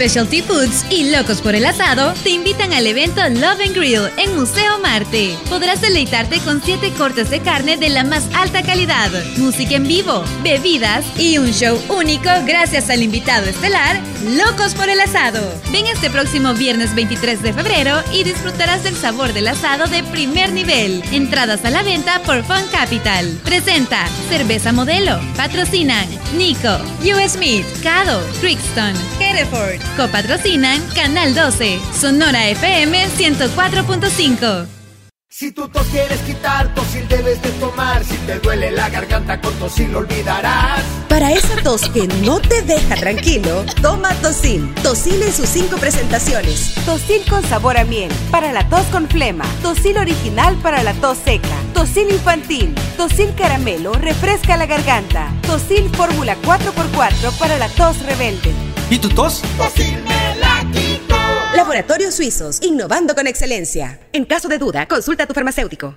Specialty Foods y Locos por el Asado te invitan al evento Love and Grill en Museo Marte. Podrás deleitarte con siete cortes de carne de la más alta calidad, música en vivo, bebidas y un show único gracias al invitado estelar Locos por el Asado. Ven este próximo viernes 23 de febrero y disfrutarás del sabor del asado de primer nivel. Entradas a la venta por Fun Capital. Presenta Cerveza Modelo. Patrocinan Nico, US Meat, Cado, Crixton, Hereford. Copatrocinan Canal 12, Sonora FM 104.5. Si tu tos quieres quitar, tosil debes de tomar. Si te duele la garganta, con tosil lo olvidarás. Para esa tos que no te deja tranquilo, toma Tosil. Tosil en sus cinco presentaciones. Tosil con sabor a miel, para la tos con flema. Tosil original para la tos seca. Tosil infantil. Tosil caramelo, refresca la garganta. Tosil fórmula 4x4 para la tos rebelde. ¿Y tu tos? Laboratorios Suizos, innovando con excelencia. En caso de duda, consulta a tu farmacéutico.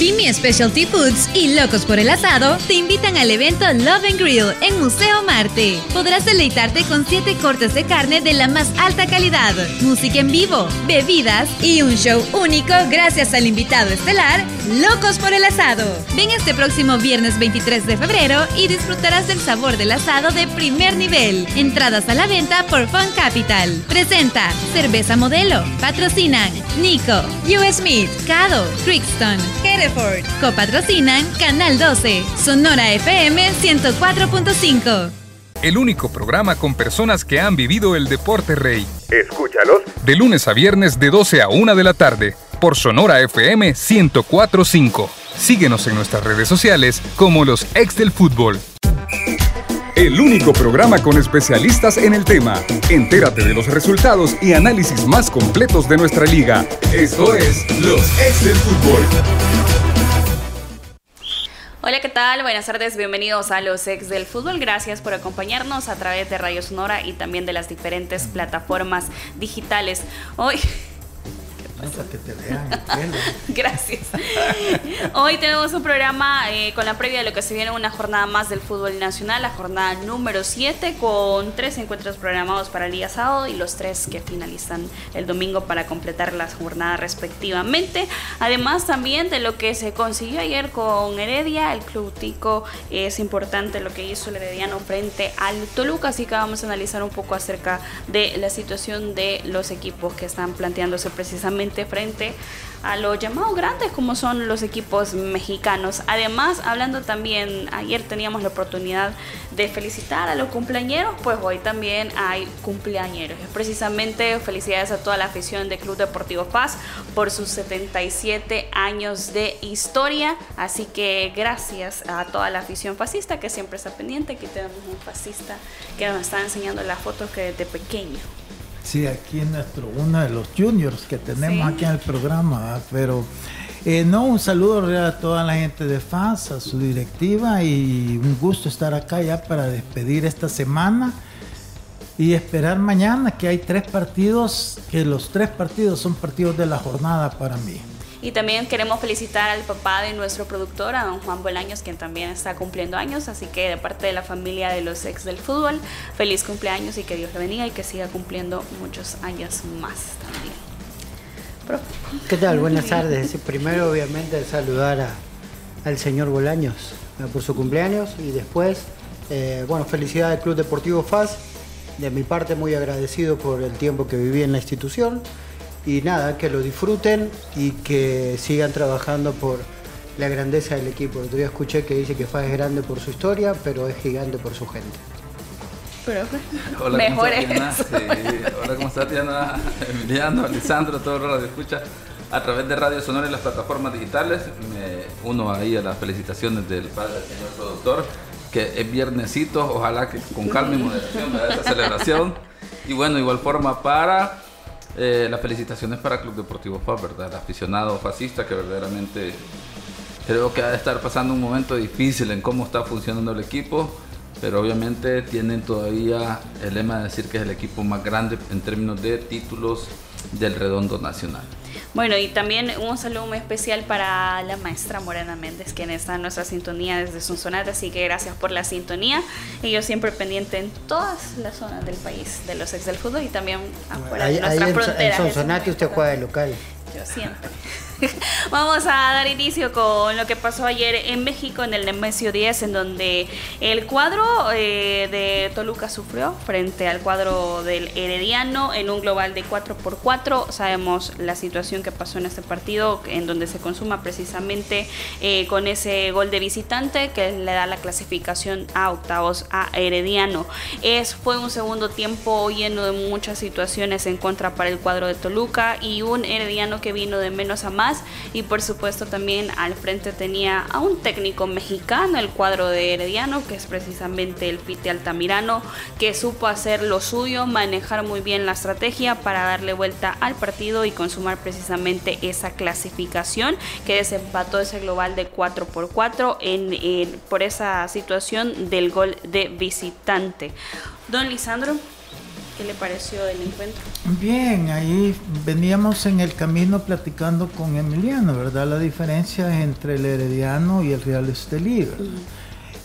Pimi Specialty Foods y Locos por el Asado te invitan al evento Love and Grill en Museo Marte. Podrás deleitarte con siete cortes de carne de la más alta calidad, música en vivo, bebidas y un show único gracias al invitado estelar Locos por el Asado. Ven este próximo viernes 23 de febrero y disfrutarás del sabor del asado de primer nivel. Entradas a la venta por Fun Capital. Presenta Cerveza Modelo. Patrocinan Nico, US Meat, Cado, Crixton, Hereford. Copatrocinan Canal 12, Sonora FM 104.5. El único programa con personas que han vivido el deporte rey. Escúchalos De lunes a viernes de 12 a 1 de la tarde por Sonora FM 104.5. Síguenos en nuestras redes sociales como los ex del fútbol. El único programa con especialistas en el tema. Entérate de los resultados y análisis más completos de nuestra liga. Esto es Los Ex del Fútbol. Hola, ¿qué tal? Buenas tardes, bienvenidos a los ex del fútbol. Gracias por acompañarnos a través de Radio Sonora y también de las diferentes plataformas digitales. Hoy Gracias. Hoy tenemos un programa eh, con la previa de lo que se viene una jornada más del fútbol nacional, la jornada número 7, con tres encuentros programados para el día sábado y los tres que finalizan el domingo para completar las jornadas respectivamente. Además también de lo que se consiguió ayer con Heredia, el Club Tico, es importante lo que hizo el Herediano frente al Toluca, así que vamos a analizar un poco acerca de la situación de los equipos que están planteándose precisamente frente a los llamados grandes como son los equipos mexicanos. Además, hablando también, ayer teníamos la oportunidad de felicitar a los cumpleañeros, pues hoy también hay cumpleañeros. Precisamente felicidades a toda la afición del Club Deportivo Paz por sus 77 años de historia. Así que gracias a toda la afición fascista que siempre está pendiente. Aquí tenemos un fascista que nos está enseñando las fotos que desde pequeño Sí, aquí en nuestro, uno de los juniors que tenemos Sí. aquí en el programa, ¿verdad? pero eh, no, un saludo real a toda la gente de FAS, a su directiva y un gusto estar acá ya para despedir esta semana y esperar mañana que hay tres partidos, que los tres partidos son partidos de la jornada para mí. Y también queremos felicitar al papá de nuestro productor, a don Juan Bolaños, quien también está cumpliendo años. Así que de parte de la familia de los ex del fútbol, feliz cumpleaños y que Dios le bendiga y que siga cumpliendo muchos años más también. ¿Qué tal? Buenas tardes. Primero, obviamente, saludar a- al señor Bolaños eh, por su cumpleaños y después, eh, bueno, felicidades al Club Deportivo FAS. De mi parte, muy agradecido por el tiempo que viví en la institución y nada, que lo disfruten y que sigan trabajando por la grandeza del equipo. El otro día escuché que dice que FAS es grande por su historia, pero es gigante por su gente. Profe. Hola, Mejor ¿cómo estás, Diana? eso. Sí, Hola, ¿cómo estás, Diana? Emiliano, Lisandro, todo el radio escucha a través de Radio Sonora y las plataformas digitales. Me uno ahí a las felicitaciones del padre del señor productor, que es viernesito, ojalá que con calma y moderación vea esa celebración. Y bueno, igual forma para eh, las felicitaciones para Club Deportivo FAS, ¿verdad? El aficionado fascista que verdaderamente Creo que ha de estar pasando un momento difícil en cómo está funcionando el equipo, pero obviamente tienen todavía el lema de decir que es el equipo más grande en términos de títulos del redondo nacional. Bueno, y también un saludo muy especial para la maestra Morena Méndez, quien está en nuestra sintonía desde Sonsonate, así que gracias por la sintonía. Y yo siempre pendiente en todas las zonas del país de los ex del fútbol y también afuera de nuestras fronteras. En Sonsonate usted juega de local. Yo siempre. Vamos a dar inicio con lo que pasó ayer en México en el Nemesio 10, en donde el cuadro eh, de Toluca sufrió frente al cuadro del Herediano en un global de 4 por 4 Sabemos la situación que pasó en este partido, en donde se consuma precisamente eh, con ese gol de visitante que le da la clasificación a octavos a Herediano. Es, fue un segundo tiempo lleno de muchas situaciones en contra para el cuadro de Toluca y un Herediano que vino de menos a más y por supuesto también al frente tenía a un técnico mexicano, el cuadro de Herediano, que es precisamente el Pite Altamirano, que supo hacer lo suyo, manejar muy bien la estrategia para darle vuelta al partido y consumar precisamente esa clasificación que desempató ese global de 4 por 4 en, por esa situación del gol de visitante. Don Lisandro. ¿Qué le pareció el encuentro? Bien, ahí veníamos en el camino platicando con Emiliano, ¿verdad? La diferencia entre el Herediano y el Real Estelí,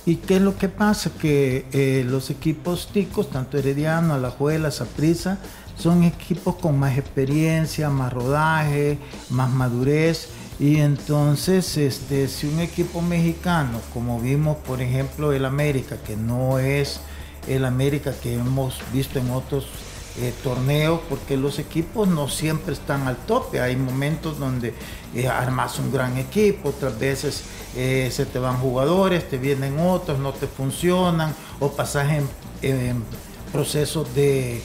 ¿Y qué es lo que pasa? Que eh, los equipos ticos, tanto Herediano, Alajuela, Saprissa, son equipos con más experiencia, más rodaje, más madurez. Y entonces, este, si un equipo mexicano, como vimos por ejemplo el América, que no es el América que hemos visto en otros eh, torneos, porque los equipos no siempre están al tope. Hay momentos donde eh, armas un gran equipo, otras veces eh, se te van jugadores, te vienen otros, no te funcionan, o pasas en, procesos de,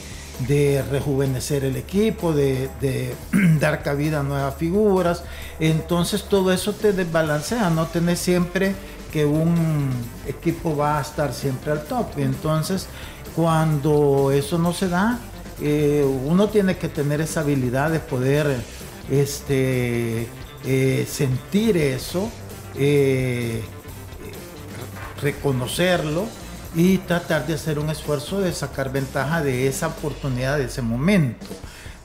rejuvenecer el equipo, de, de, dar cabida a nuevas figuras. Entonces todo eso te desbalancea, no tenés siempre que un equipo va a estar siempre al top. Entonces, cuando eso no se da, eh, uno tiene que tener esa habilidad de poder este, eh, sentir eso, eh, reconocerlo y tratar de hacer un esfuerzo de sacar ventaja de esa oportunidad, de ese momento.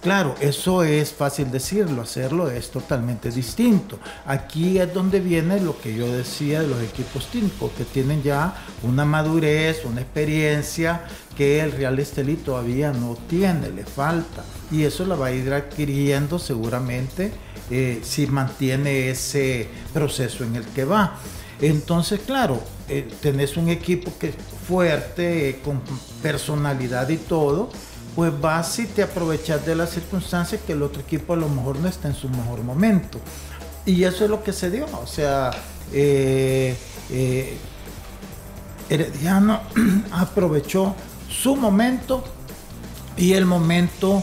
Claro, eso es fácil decirlo, hacerlo es totalmente distinto. Aquí es donde viene lo que yo decía de los equipos típicos, que tienen ya una madurez, una experiencia que el Real Estelí todavía no tiene, le falta. Y eso la va a ir adquiriendo seguramente eh, si mantiene ese proceso en el que va. Entonces, claro, eh, tenés un equipo que es fuerte, con personalidad y todo, pues vas y te aprovechas de las circunstancias que el otro equipo a lo mejor no está en su mejor momento. Y eso es lo que se dio. O sea, eh, eh, Herediano aprovechó su momento y el momento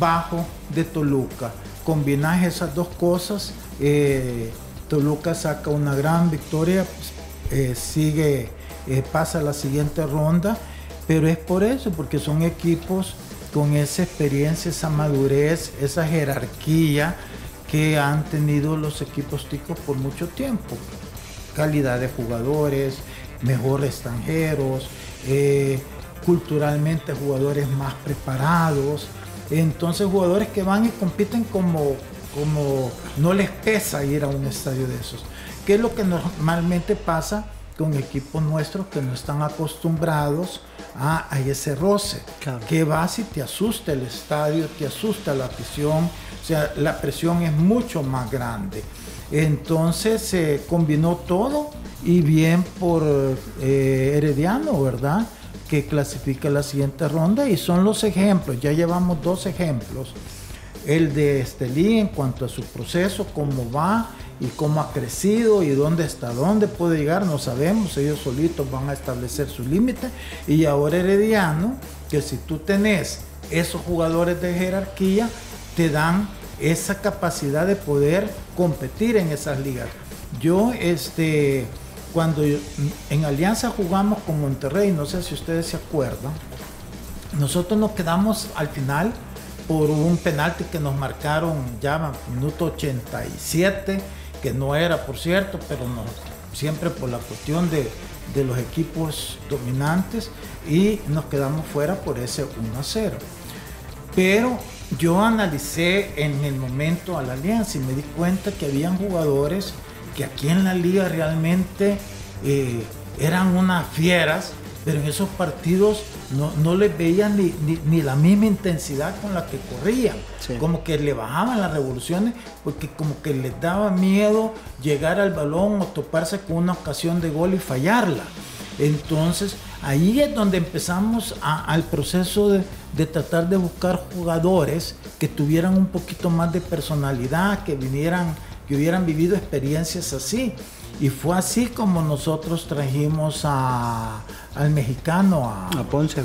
bajo de Toluca. Combinas esas dos cosas, eh, Toluca saca una gran victoria, pues, sigue, pasa la siguiente ronda pero es por eso, porque son equipos con esa experiencia, esa madurez, esa jerarquía que han tenido los equipos ticos por mucho tiempo. Calidad de jugadores, mejores extranjeros, eh, culturalmente jugadores más preparados. Entonces jugadores que van y compiten como, como no les pesa ir a un estadio de esos. ¿Qué es lo que normalmente pasa con equipos nuestros que no están acostumbrados a, ese roce. Que vas y te asusta el estadio, te asusta la afición, o sea, la presión es mucho más grande. Entonces se combinó todo y bien por eh, Herediano, ¿verdad? Que clasifica la siguiente ronda y son los ejemplos, ya llevamos dos ejemplos. El de Estelí en cuanto a su proceso, cómo va, y cómo ha crecido y dónde está, dónde puede llegar, no sabemos, ellos solitos van a establecer su límite. Y ahora Herediano, que si tú tenés esos jugadores de jerarquía, te dan esa capacidad de poder competir en esas ligas. Yo, este, cuando en Alianza jugamos con Monterrey, no sé si ustedes se acuerdan, nosotros nos quedamos al final por un penalti que nos marcaron ya minuto 87 que no era por cierto, pero siempre por la cuestión de, los equipos dominantes y nos quedamos fuera por ese 1 a 0. Pero yo analicé en el momento a la alianza y me di cuenta que habían jugadores que aquí en la liga realmente eh, eran unas fieras, pero en esos partidos no, no les veían ni, la misma intensidad con la que corrían. Como que le bajaban las revoluciones porque como que les daba miedo llegar al balón o toparse con una ocasión de gol y fallarla. Entonces ahí es donde empezamos al proceso de, de, tratar de buscar jugadores que tuvieran un poquito más de personalidad, que vinieran, que hubieran vivido experiencias así. Y fue así como nosotros trajimos a, al mexicano, a, Ponce.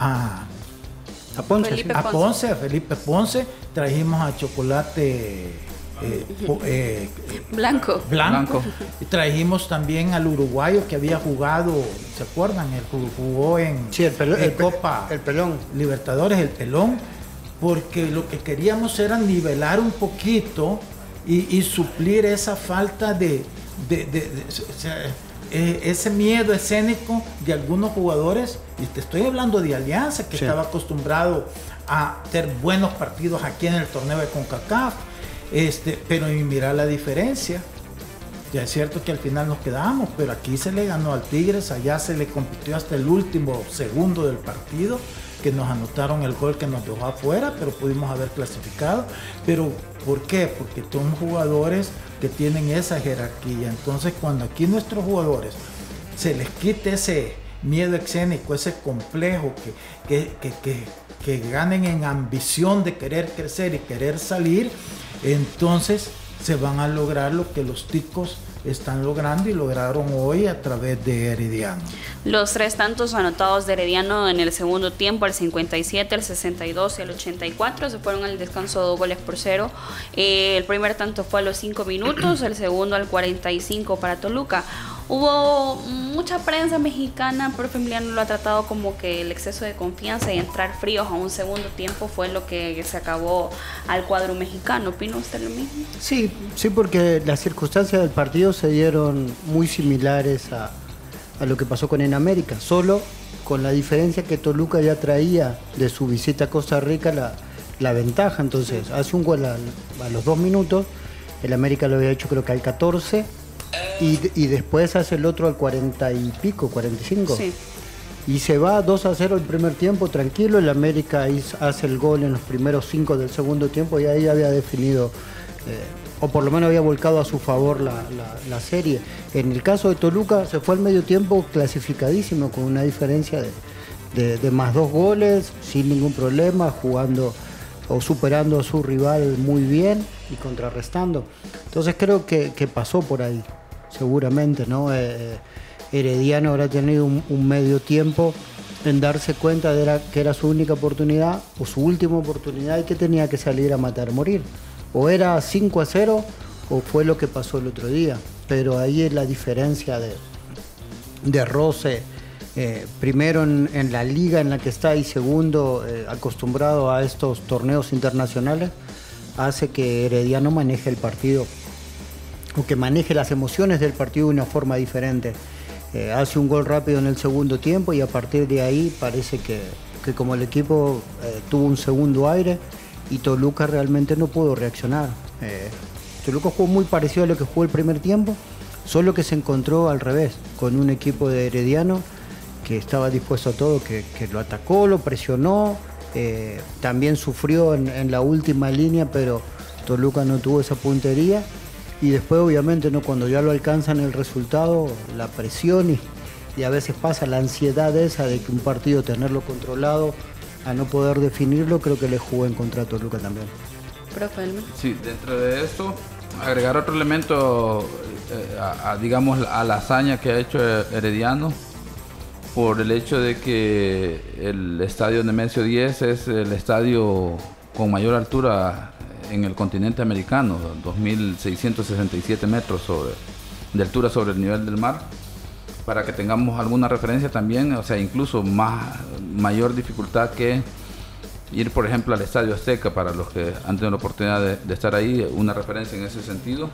A, a Ponce. Felipe a Ponce, a Felipe Ponce. Trajimos a Chocolate eh, eh, blanco. blanco. Y trajimos también al uruguayo que había jugado, ¿se acuerdan? El jugó en, sí, el, Copa el pelón. Libertadores, el pelón, porque lo que queríamos era nivelar un poquito y suplir esa falta de, de, eh, ese miedo escénico de algunos jugadores, y te estoy hablando de Alianza, que estaba acostumbrado a tener buenos partidos aquí en el torneo de CONCACAF, este, pero y mira la diferencia. Ya es cierto que al final nos quedamos, pero aquí se le ganó al Tigres, allá se le compitió hasta el último segundo del partido, que nos anotaron el gol que nos dejó afuera, pero pudimos haber clasificado. Pero ¿por qué? Porque son jugadores que tienen esa jerarquía. Entonces cuando aquí nuestros jugadores se les quite ese miedo escénico, ese complejo, que, que, que, que ganen en ambición de querer crecer y querer salir, entonces se van a lograr lo que los ticos están logrando y lograron hoy a través de Herediano. Los tres tantos anotados de Herediano en el segundo tiempo, el 57, el 62 y el 84, se fueron al descanso dos goles por cero. Eh, el primer tanto fue a los 5 minutos, el segundo al 45 para Toluca. Hubo mucha prensa mexicana, pero Emiliano lo ha tratado como que el exceso de confianza y entrar fríos a un segundo tiempo fue lo que se acabó al cuadro mexicano. ¿Opina usted lo mismo? Sí, sí, porque las circunstancias del partido se dieron muy similares a, lo que pasó con En América, solo con la diferencia que Toluca ya traía de su visita a Costa Rica la, ventaja. Entonces, hace un gol a, a los dos minutos, el América lo había hecho creo que al 14 y, después hace el otro al 40 y pico, 45. Sí. Y se va 2 a 0 el primer tiempo, tranquilo. El América hace el gol en los primeros 5 del segundo tiempo y ahí había definido, eh, o por lo menos había volcado a su favor la, serie. En el caso de Toluca se fue al medio tiempo clasificadísimo, con una diferencia de, más dos goles, sin ningún problema, jugando o superando a su rival muy bien y contrarrestando. Entonces creo que pasó por ahí seguramente, ¿no? Eh, eh, Herediano habrá tenido un, medio tiempo en darse cuenta de que era su única oportunidad o su última oportunidad y que tenía que salir a matar, morir. O era 5 a 0 o fue lo que pasó el otro día. Pero ahí es la diferencia de, de roce. Eh, primero en, la liga en la que está y segundo acostumbrado a estos torneos internacionales, hace que Herediano maneje el partido que maneje las emociones del partido de una forma diferente. Eh, hace un gol rápido en el segundo tiempo y a partir de ahí parece que, como el equipo eh, tuvo un segundo aire y Toluca realmente no pudo reaccionar. Eh, Toluca jugó muy parecido a lo que jugó el primer tiempo, solo que se encontró al revés, con un equipo de Herediano que estaba dispuesto a todo, que, lo atacó, lo presionó, también sufrió en la última línea, pero Toluca no tuvo esa puntería y después obviamente no cuando ya lo alcanzan el resultado, la presión y, y, a veces pasa la ansiedad esa de que un partido tenerlo controlado a no poder definirlo, creo que le jugó en contra a Toluca también. Sí, dentro de esto, agregar otro elemento, eh, a, digamos, a la hazaña que ha hecho Herediano, por el hecho de que el estadio Nemesio 10 es el estadio con mayor altura en el continente americano, 2.667 metros sobre, de altura sobre el nivel del mar, para que tengamos alguna referencia también, o sea, incluso más, mayor dificultad que ir, por ejemplo, al Estadio Azteca, para los que han tenido la oportunidad de, estar ahí, una referencia en ese sentido.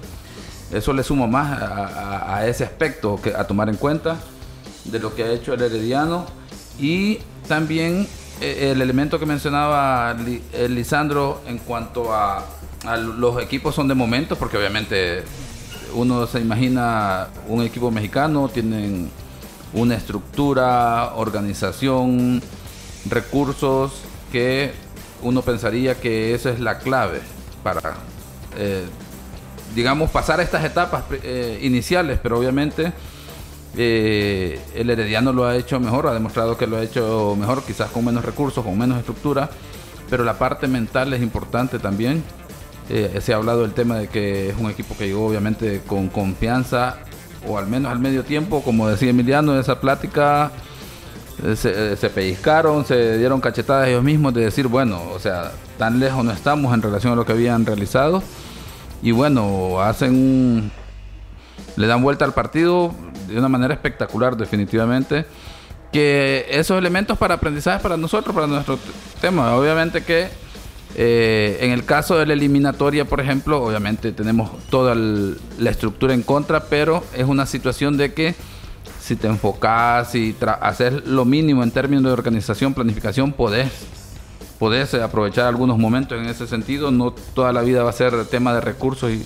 Eso le sumo más a, ese aspecto que, a tomar en cuenta de lo que ha hecho el Herediano y también el elemento que mencionaba eh, Lisandro en cuanto a, los equipos son de momento, porque obviamente uno se imagina un equipo mexicano, tienen una estructura, organización, recursos que uno pensaría que esa es la clave para, eh, digamos, pasar estas etapas iniciales, pero obviamente eh, el Herediano lo ha hecho mejor, ha demostrado que lo ha hecho mejor, quizás con menos recursos, con menos estructura, pero la parte mental es importante también. Eh, se ha hablado del tema de que es un equipo que llegó obviamente con confianza, o al menos al medio tiempo, como decía Emiliano, en esa plática eh, se, se, pellizcaron, se dieron cachetadas ellos mismos de decir, bueno, o sea, tan lejos no estamos en relación a lo que habían realizado. Y bueno, hacen un, le dan vuelta al partido de una manera espectacular definitivamente. Que esos elementos para aprendizaje para nosotros, para nuestro tema, obviamente que eh, en el caso de la eliminatoria, por ejemplo, obviamente tenemos toda la estructura en contra, pero es una situación de que si te enfocas y haces lo mínimo en términos de organización, planificación, podés, podés aprovechar algunos momentos en ese sentido. No toda la vida va a ser tema de recursos y,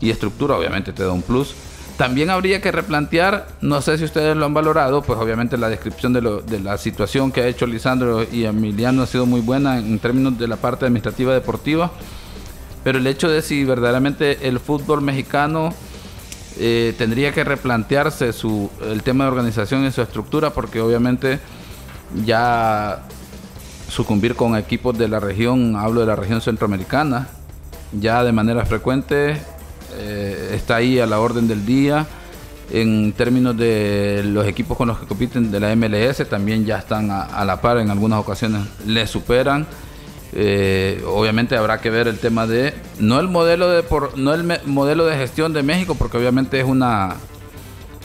y estructura, obviamente te da un plus. También habría que replantear, no sé si ustedes lo han valorado, pues obviamente la descripción de, la situación que ha hecho Lisandro y Emiliano ha sido muy buena en términos de la parte administrativa deportiva, pero el hecho de si verdaderamente el fútbol mexicano eh, tendría que replantearse su, el tema de organización y su estructura, porque obviamente ya sucumbir con equipos de la región, hablo de la región centroamericana, ya de manera frecuente eh, está ahí a la orden del día. En términos de los equipos con los que compiten de la MLS, también ya están a, la par, en algunas ocasiones le superan. Eh, obviamente habrá que ver el tema de no el modelo de por, no el modelo de gestión de México porque obviamente es una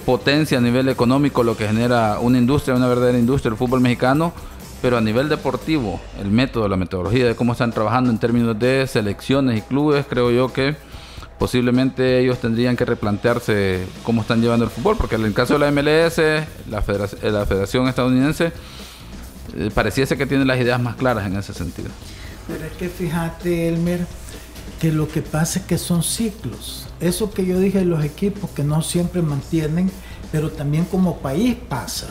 potencia a nivel económico lo que genera una industria una verdadera industria el fútbol mexicano pero a nivel deportivo el método la metodología de cómo están trabajando en términos de selecciones y clubes creo yo que posiblemente ellos tendrían que replantearse cómo están llevando el fútbol, porque en el caso de la MLS, la Federación, la federación Estadounidense, eh, pareciese que tiene las ideas más claras en ese sentido. Pero es que fíjate, Elmer, que lo que pasa es que son ciclos. Eso que yo dije de los equipos que no siempre mantienen, pero también como país pasa.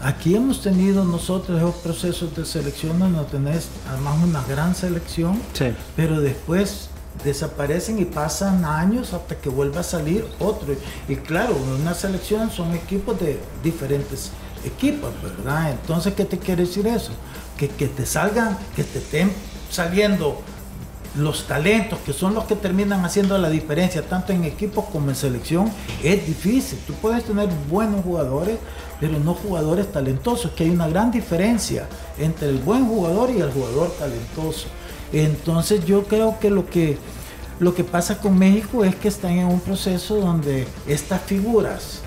Aquí hemos tenido nosotros esos procesos de selección donde tenés además una gran selección, pero después desaparecen y pasan años hasta que vuelva a salir otro. Y claro, una selección son equipos de diferentes equipos, ¿verdad? Entonces, ¿qué te quiere decir eso? Que, que te salgan, que te estén saliendo los talentos que son los que terminan haciendo la diferencia tanto en equipos como en selección es difícil. Tú puedes tener buenos jugadores, pero no jugadores talentosos, que hay una gran diferencia entre el buen jugador y el jugador talentoso. Entonces yo creo que lo que lo que pasa con México es que están en un proceso donde estas figuras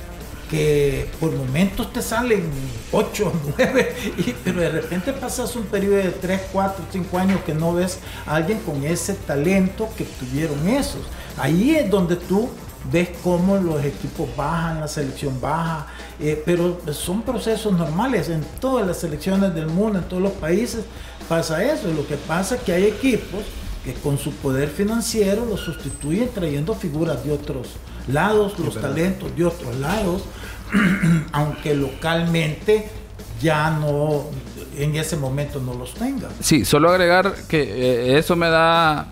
que por momentos te salen 8, 9, pero de repente pasas un periodo de 3, 4, 5 años que no ves a alguien con ese talento que tuvieron esos. Ahí es donde tú ves cómo los equipos bajan, la selección baja, eh, pero son procesos normales en todas las selecciones del mundo, en todos los países pasa eso. Lo que pasa es que hay equipos que con su poder financiero lo sustituyen trayendo figuras de otros lados, los talentos de otros lados, aunque localmente ya no, en ese momento no los tengan. Sí, solo agregar que eh, eso me da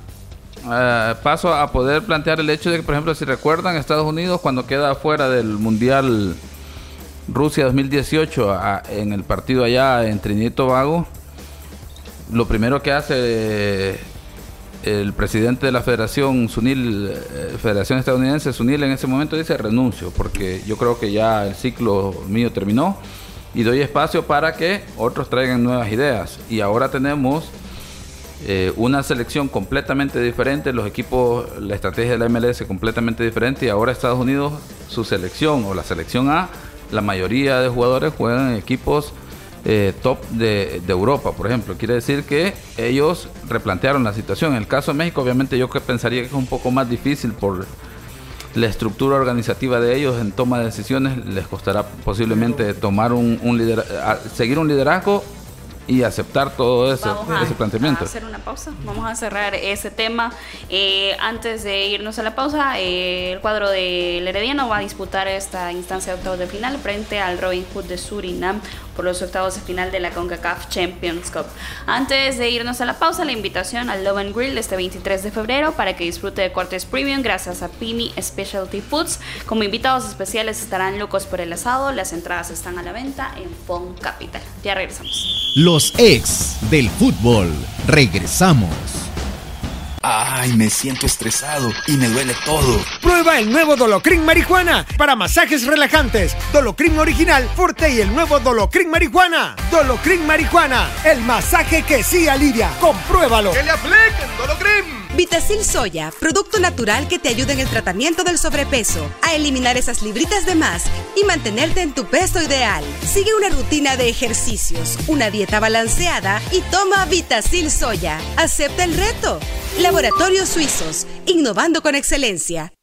eh, paso a poder plantear el hecho de que, por ejemplo, si recuerdan, Estados Unidos cuando queda fuera del Mundial Rusia 2018 en el partido allá en Trinidad y Tobago, lo primero que hace eh, el presidente de la Federación Sunil, eh, Federación Estadounidense, Sunil en ese momento dice renuncio, porque yo creo que ya el ciclo mío terminó y doy espacio para que otros traigan nuevas ideas. Y ahora tenemos eh, una selección completamente diferente, los equipos, la estrategia de la MLS completamente diferente y ahora Estados Unidos, su selección o la selección A, la mayoría de jugadores juegan en equipos eh, top de, Europa, por ejemplo. Quiere decir que ellos replantearon la situación. En el caso de México, obviamente yo que pensaría que es un poco más difícil por la estructura organizativa de ellos en toma de decisiones. Les costará posiblemente tomar un, un seguir un liderazgo y aceptar todo Vamos a- ese planteamiento. a hacer una pausa. Vamos a cerrar ese tema. Eh, antes de irnos a la pausa, eh, el cuadro del Herediano va a disputar esta instancia de octavos de final frente al Robin Hood de Surinam por los octavos de final de la CONCACAF Champions Cup. Antes de irnos a la pausa, la invitación al Love and Grill este 23 de febrero para que disfrute de cortes premium gracias a Pimi Specialty Foods. Como invitados especiales estarán locos por el asado. Las entradas están a la venta en Fon Capital. Ya regresamos. Los ex del fútbol. Regresamos. Ay, me siento estresado y me duele todo. Prueba el nuevo Dolocrin Marihuana para masajes relajantes. Dolocrin original, fuerte y el nuevo Dolocrin Marihuana. Dolocrin Marihuana, el masaje que sí alivia. Compruébalo. le apliquen, Dolocrim! Vitacil Soya, producto natural que te ayuda en el tratamiento del sobrepeso, a eliminar esas libritas de más y mantenerte en tu peso ideal. Sigue una rutina de ejercicios, una dieta balanceada y toma Vitacil Soya. Acepta el reto. Laboratorios Suizos, innovando con excelencia.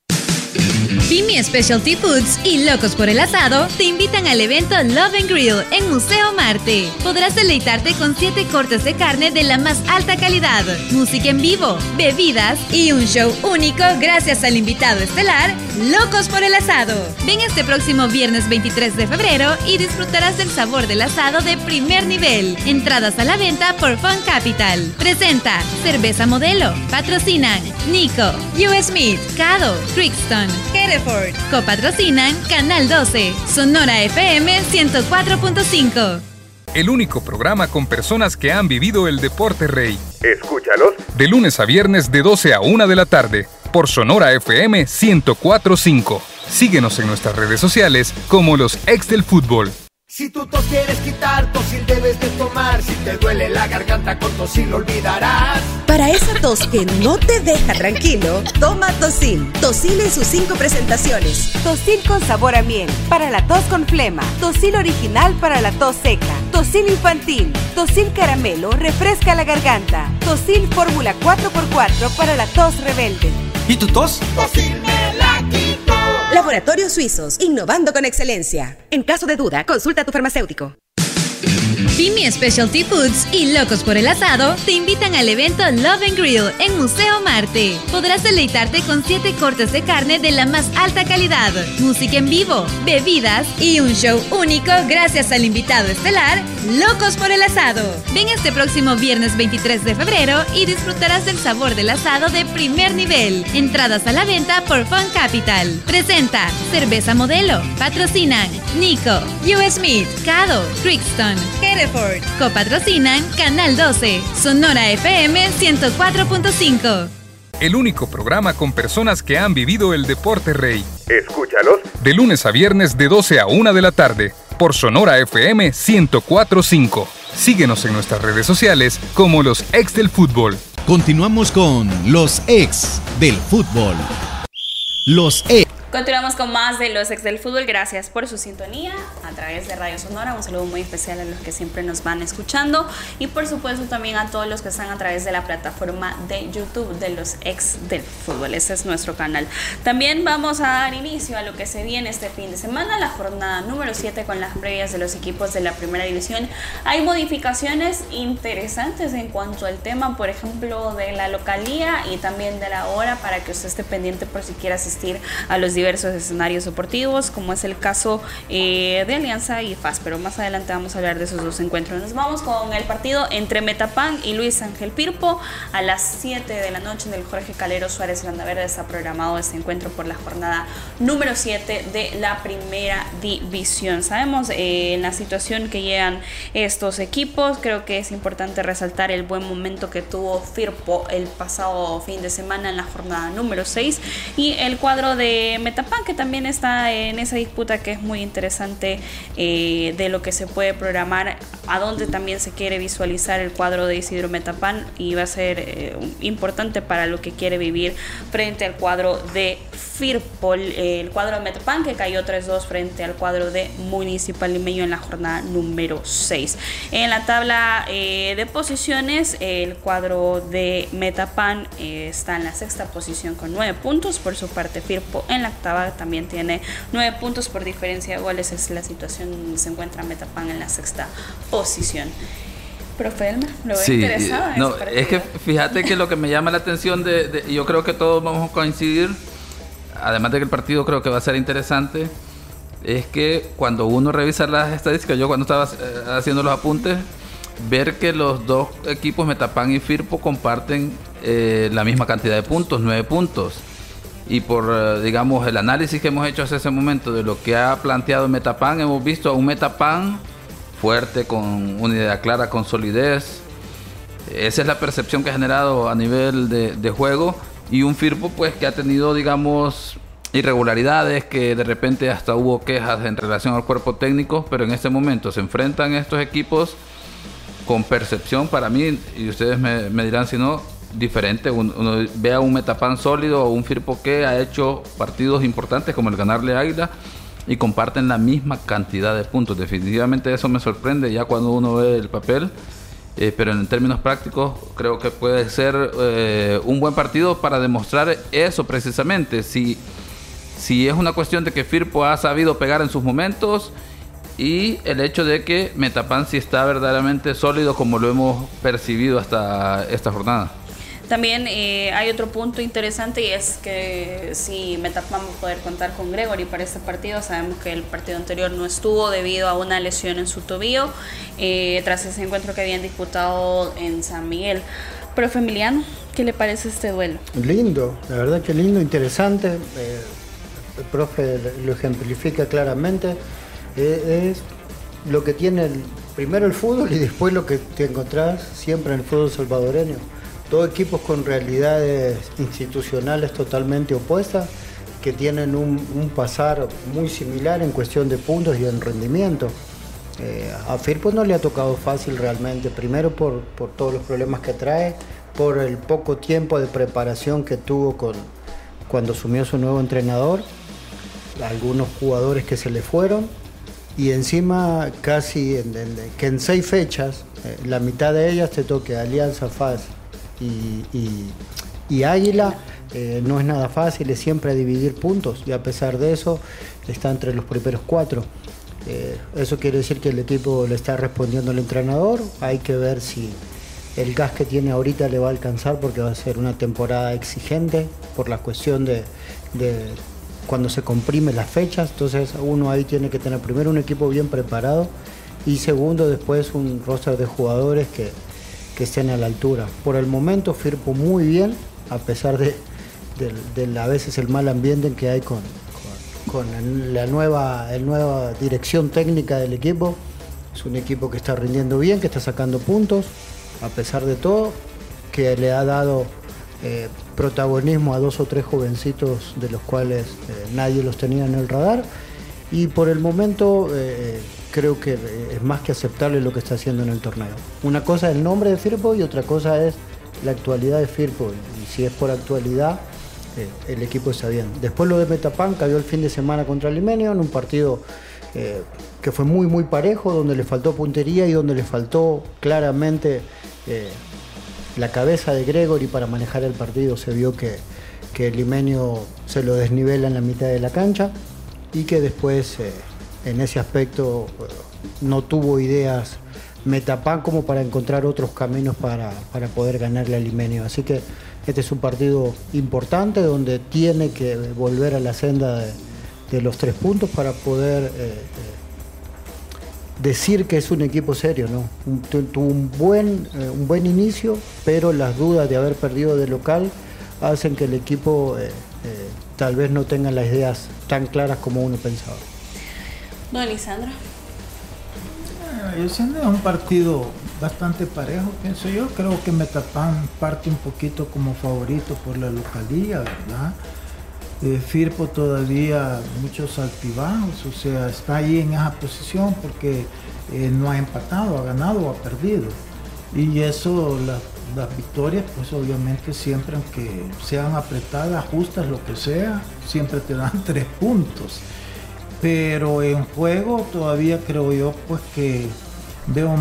Pimi Specialty Foods y Locos por el Asado te invitan al evento Love Grill en Museo Marte. Podrás deleitarte con 7 cortes de carne de la más alta calidad, música en vivo, bebidas y un show único gracias al invitado estelar Locos por el Asado. Ven este próximo viernes 23 de febrero y disfrutarás del sabor del asado de primer nivel. Entradas a la venta por Fun Capital. Presenta Cerveza Modelo. Patrocinan Nico, US Meat, Cado, Crixton, Hereford. Copatrocinan Canal 12, Sonora FM 104.5. El único programa con personas que han vivido el deporte rey. Escúchalos De lunes a viernes de 12 a 1 de la tarde por Sonora FM 104.5. Síguenos en nuestras redes sociales como los ex del fútbol. Si tu tos quieres quitar, Tosil debes de tomar. Si te duele la garganta, con Tosil lo olvidarás. Para esa tos que no te deja tranquilo, toma Tosil. Tosil en sus cinco presentaciones. Tosil con sabor a miel, para la tos con flema. Tosil original para la tos seca. Tosil infantil. Tosil caramelo, refresca la garganta. Tosil fórmula 4x4 para la tos rebelde. ¿Y tu tos? Tosil. Laboratorios Suizos, innovando con excelencia. En caso de duda, consulta a tu farmacéutico. Pimi Specialty Foods y Locos por el Asado te invitan al evento Love Grill en Museo Marte. Podrás deleitarte con 7 cortes de carne de la más alta calidad, música en vivo, bebidas y un show único gracias al invitado estelar Locos por el Asado. Ven este próximo viernes 23 de febrero y disfrutarás del sabor del asado de primer nivel. Entradas a la venta por Fun Capital. Presenta Cerveza Modelo. Patrocinan Nico, US Meat, Cado, Crixton, Copatrocinan Canal 12, Sonora FM 104.5. El único programa con personas que han vivido el deporte rey. Escúchalos De lunes a viernes de 12 a 1 de la tarde por Sonora FM 104.5. Síguenos en nuestras redes sociales como los ex del fútbol. Continuamos con los ex del fútbol. Los ex. Continuamos con más de los ex del fútbol. Gracias por su sintonía a través de Radio Sonora. Un saludo muy especial a los que siempre nos van escuchando y por supuesto también a todos los que están a través de la plataforma de YouTube de los ex del fútbol. Ese es nuestro canal. También vamos a dar inicio a lo que se viene este fin de semana, la jornada número 7 con las previas de los equipos de la primera división. Hay modificaciones interesantes en cuanto al tema, por ejemplo, de la localía y también de la hora para que usted esté pendiente por si quiere asistir a los diversos escenarios deportivos, como es el caso eh, de Alianza y FAS, pero más adelante vamos a hablar de esos dos encuentros. Nos vamos con el partido entre Metapan y Luis Ángel Pirpo a las 7 de la noche en el Jorge Calero Suárez Landaverde. Está programado este encuentro por la jornada número 7 de la primera división. Sabemos eh, en la situación que llegan estos equipos, creo que es importante resaltar el buen momento que tuvo Firpo el pasado fin de semana en la jornada número 6 y el cuadro de Metapan que también está en esa disputa que es muy interesante eh, de lo que se puede programar, a dónde también se quiere visualizar el cuadro de Isidro Metapan y va a ser eh, importante para lo que quiere vivir frente al cuadro de Firpol, el cuadro de Metapan que cayó 3-2 frente al cuadro de Municipal Limeño en la jornada número 6. En la tabla eh, de posiciones, el cuadro de Metapan eh, está en la sexta posición con 9 puntos, por su parte Firpo en la octava también tiene 9 puntos por diferencia de goles, es la situación donde se encuentra Metapan en la sexta posición. Profe lo veo sí, interesado. no, es que fíjate que lo que me llama la atención de, yo creo que todos vamos a coincidir, además de que el partido creo que va a ser interesante, es que cuando uno revisa las estadísticas, yo cuando estaba eh, haciendo los apuntes, ver que los dos equipos Metapan y Firpo comparten eh, la misma cantidad de puntos, nueve puntos. Y por, eh, digamos, el análisis que hemos hecho hasta ese momento de lo que ha planteado Metapan, hemos visto a un Metapan fuerte, con una idea clara, con solidez. Esa es la percepción que ha generado a nivel de, de juego. Y un Firpo, pues, que ha tenido, digamos, irregularidades, que de repente hasta hubo quejas en relación al cuerpo técnico, pero en este momento se enfrentan estos equipos con percepción para mí, y ustedes me, dirán si no, diferente. Uno, ve a un Metapan sólido o un Firpo que ha hecho partidos importantes como el ganarle a Águila y comparten la misma cantidad de puntos. Definitivamente eso me sorprende ya cuando uno ve el papel. Eh, pero en términos prácticos creo que puede ser eh, un buen partido para demostrar eso precisamente. Si, si es una cuestión de que Firpo ha sabido pegar en sus momentos y el hecho de que Metapan sí está verdaderamente sólido como lo hemos percibido hasta esta jornada. También eh, hay otro punto interesante y es que si Metapan va a poder contar con Gregory para este partido, sabemos que el partido anterior no estuvo debido a una lesión en su tobillo eh, tras ese encuentro que habían disputado en San Miguel. Profe Emiliano, ¿qué le parece este duelo? Lindo, la verdad que lindo, interesante. Eh, el profe lo ejemplifica claramente es lo que tiene primero el fútbol y después lo que te encontrás siempre en el fútbol salvadoreño. Todos equipos con realidades institucionales totalmente opuestas que tienen un, pasar muy similar en cuestión de puntos y en rendimiento. Eh, a Firpo no le ha tocado fácil realmente, primero por, por, todos los problemas que trae, por el poco tiempo de preparación que tuvo con, cuando asumió su nuevo entrenador, algunos jugadores que se le fueron y encima casi en, que en seis fechas, eh, la mitad de ellas te toque Alianza Faz y, Águila, eh, no es nada fácil, es siempre dividir puntos y a pesar de eso está entre los primeros cuatro. Eh, eso quiere decir que el equipo le está respondiendo al entrenador, hay que ver si el gas que tiene ahorita le va a alcanzar porque va a ser una temporada exigente por la cuestión de cuando se comprime las fechas, entonces uno ahí tiene que tener primero un equipo bien preparado y segundo después un roster de jugadores que, estén a la altura. Por el momento Firpo muy bien, a pesar de, a veces el mal ambiente que hay con, la nueva dirección técnica del equipo. Es un equipo que está rindiendo bien, que está sacando puntos, a pesar de todo, que le ha dado eh, protagonismo a dos o tres jovencitos de los cuales eh, nadie los tenía en el radar. Y por el momento eh, creo que es más que aceptable lo que está haciendo en el torneo. Una cosa es el nombre de Firpo y otra cosa es la actualidad de Firpo. Y si es por actualidad, el equipo está bien. Después lo de Metapan cayó el fin de semana contra Limenio en un partido que fue muy muy parejo, donde le faltó puntería y donde le faltó claramente la cabeza de Gregory para manejar el partido. Se vio que, que Limenio se lo desnivela en la mitad de la cancha y que después eh, en ese aspecto eh, no tuvo ideas Metapan como para encontrar otros caminos para, poder ganarle al Limenio. Así que este es un partido importante donde tiene que volver a la senda de, los tres puntos para poder eh, decir que es un equipo serio, ¿no? tuvo un buen, eh, un buen inicio, pero las dudas de haber perdido de local hacen que el equipo eh, eh, tal vez no tenga las ideas tan claras como uno pensaba. Don Lisandro. Yo siento un partido bastante parejo, pienso yo. Creo que Metapan parte un poquito como favorito por la localía, ¿verdad? Firpo todavía muchos altibajos, o sea, está ahí en esa posición porque eh, no ha empatado, ha ganado o ha perdido. Y eso, las victorias, pues obviamente siempre, aunque sean apretadas, justas, lo que sea, siempre te dan tres puntos. Pero en juego todavía creo yo pues que veo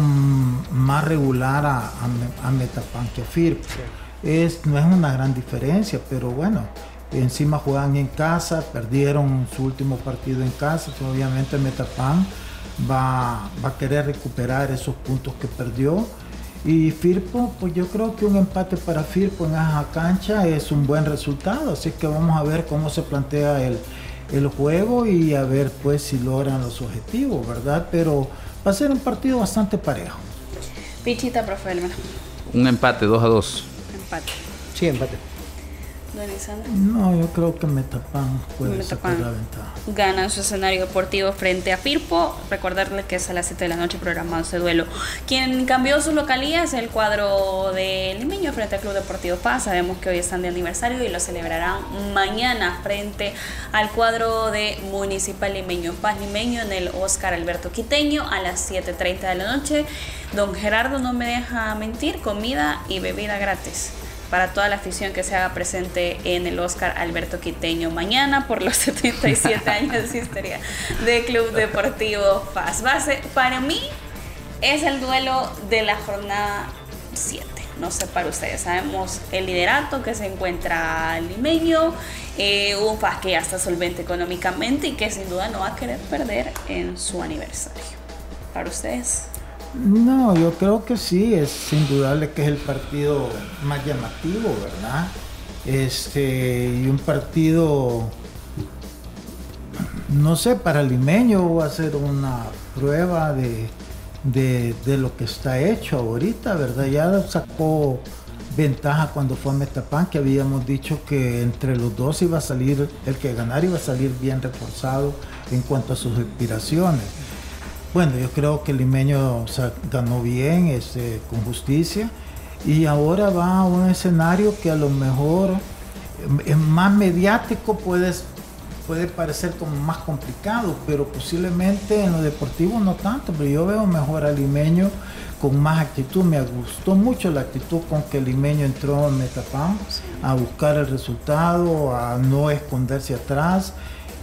más regular a, a, a Metapan que a Firpo. Es, no es una gran diferencia, pero bueno, encima juegan en casa, perdieron su último partido en casa, obviamente Metapan va, va a querer recuperar esos puntos que perdió Y Firpo, pues yo creo que un empate para Firpo en esa cancha es un buen resultado, así que vamos a ver cómo se plantea el, el juego y a ver pues si logran los objetivos, ¿verdad? Pero va a ser un partido bastante parejo. Pichita, profe Un empate, 2 a 2. Empate. Sí, empate. No, yo creo que Metapan puede sacar la ventaja. Gana su escenario deportivo frente a Firpo. Recordarle que es a las 7 de la noche programado ese duelo. Quien cambió su localía es el cuadro de Limeño frente al Club Deportivo Paz. Sabemos que hoy están de aniversario y lo celebrarán mañana frente al cuadro de Municipal Limeño Paz Limeño en el Oscar Alberto Quiteño a las 7.30 de la noche. Don Gerardo no me deja mentir, comida y bebida gratis para toda la afición que se haga presente en el Oscar Alberto Quiteño mañana por los 77 años de historia de Club Deportivo. Base, para mí es el duelo de la jornada 7. No sé para ustedes, sabemos el liderato que se encuentra limeño, eh, un Paz que ya está solvente económicamente y que sin duda no va a querer perder en su aniversario. Para ustedes. No, yo creo que sí, es indudable que es el partido más llamativo, ¿verdad? Este, y un partido, no sé, para limeño va a ser una prueba de, de, lo que está hecho ahorita, ¿verdad? Ya sacó ventaja cuando fue a Metapan, que habíamos dicho que entre los dos iba a salir, el que ganar iba a salir bien reforzado en cuanto a sus aspiraciones. Bueno, yo creo que el limeño ganó bien, este, con justicia, y ahora va a un escenario que a lo mejor es más mediático, puede, puede parecer como más complicado, pero posiblemente en lo deportivo no tanto, pero yo veo mejor al limeño con más actitud. Me gustó mucho la actitud con que el limeño entró en Metapam a buscar el resultado, a no esconderse atrás.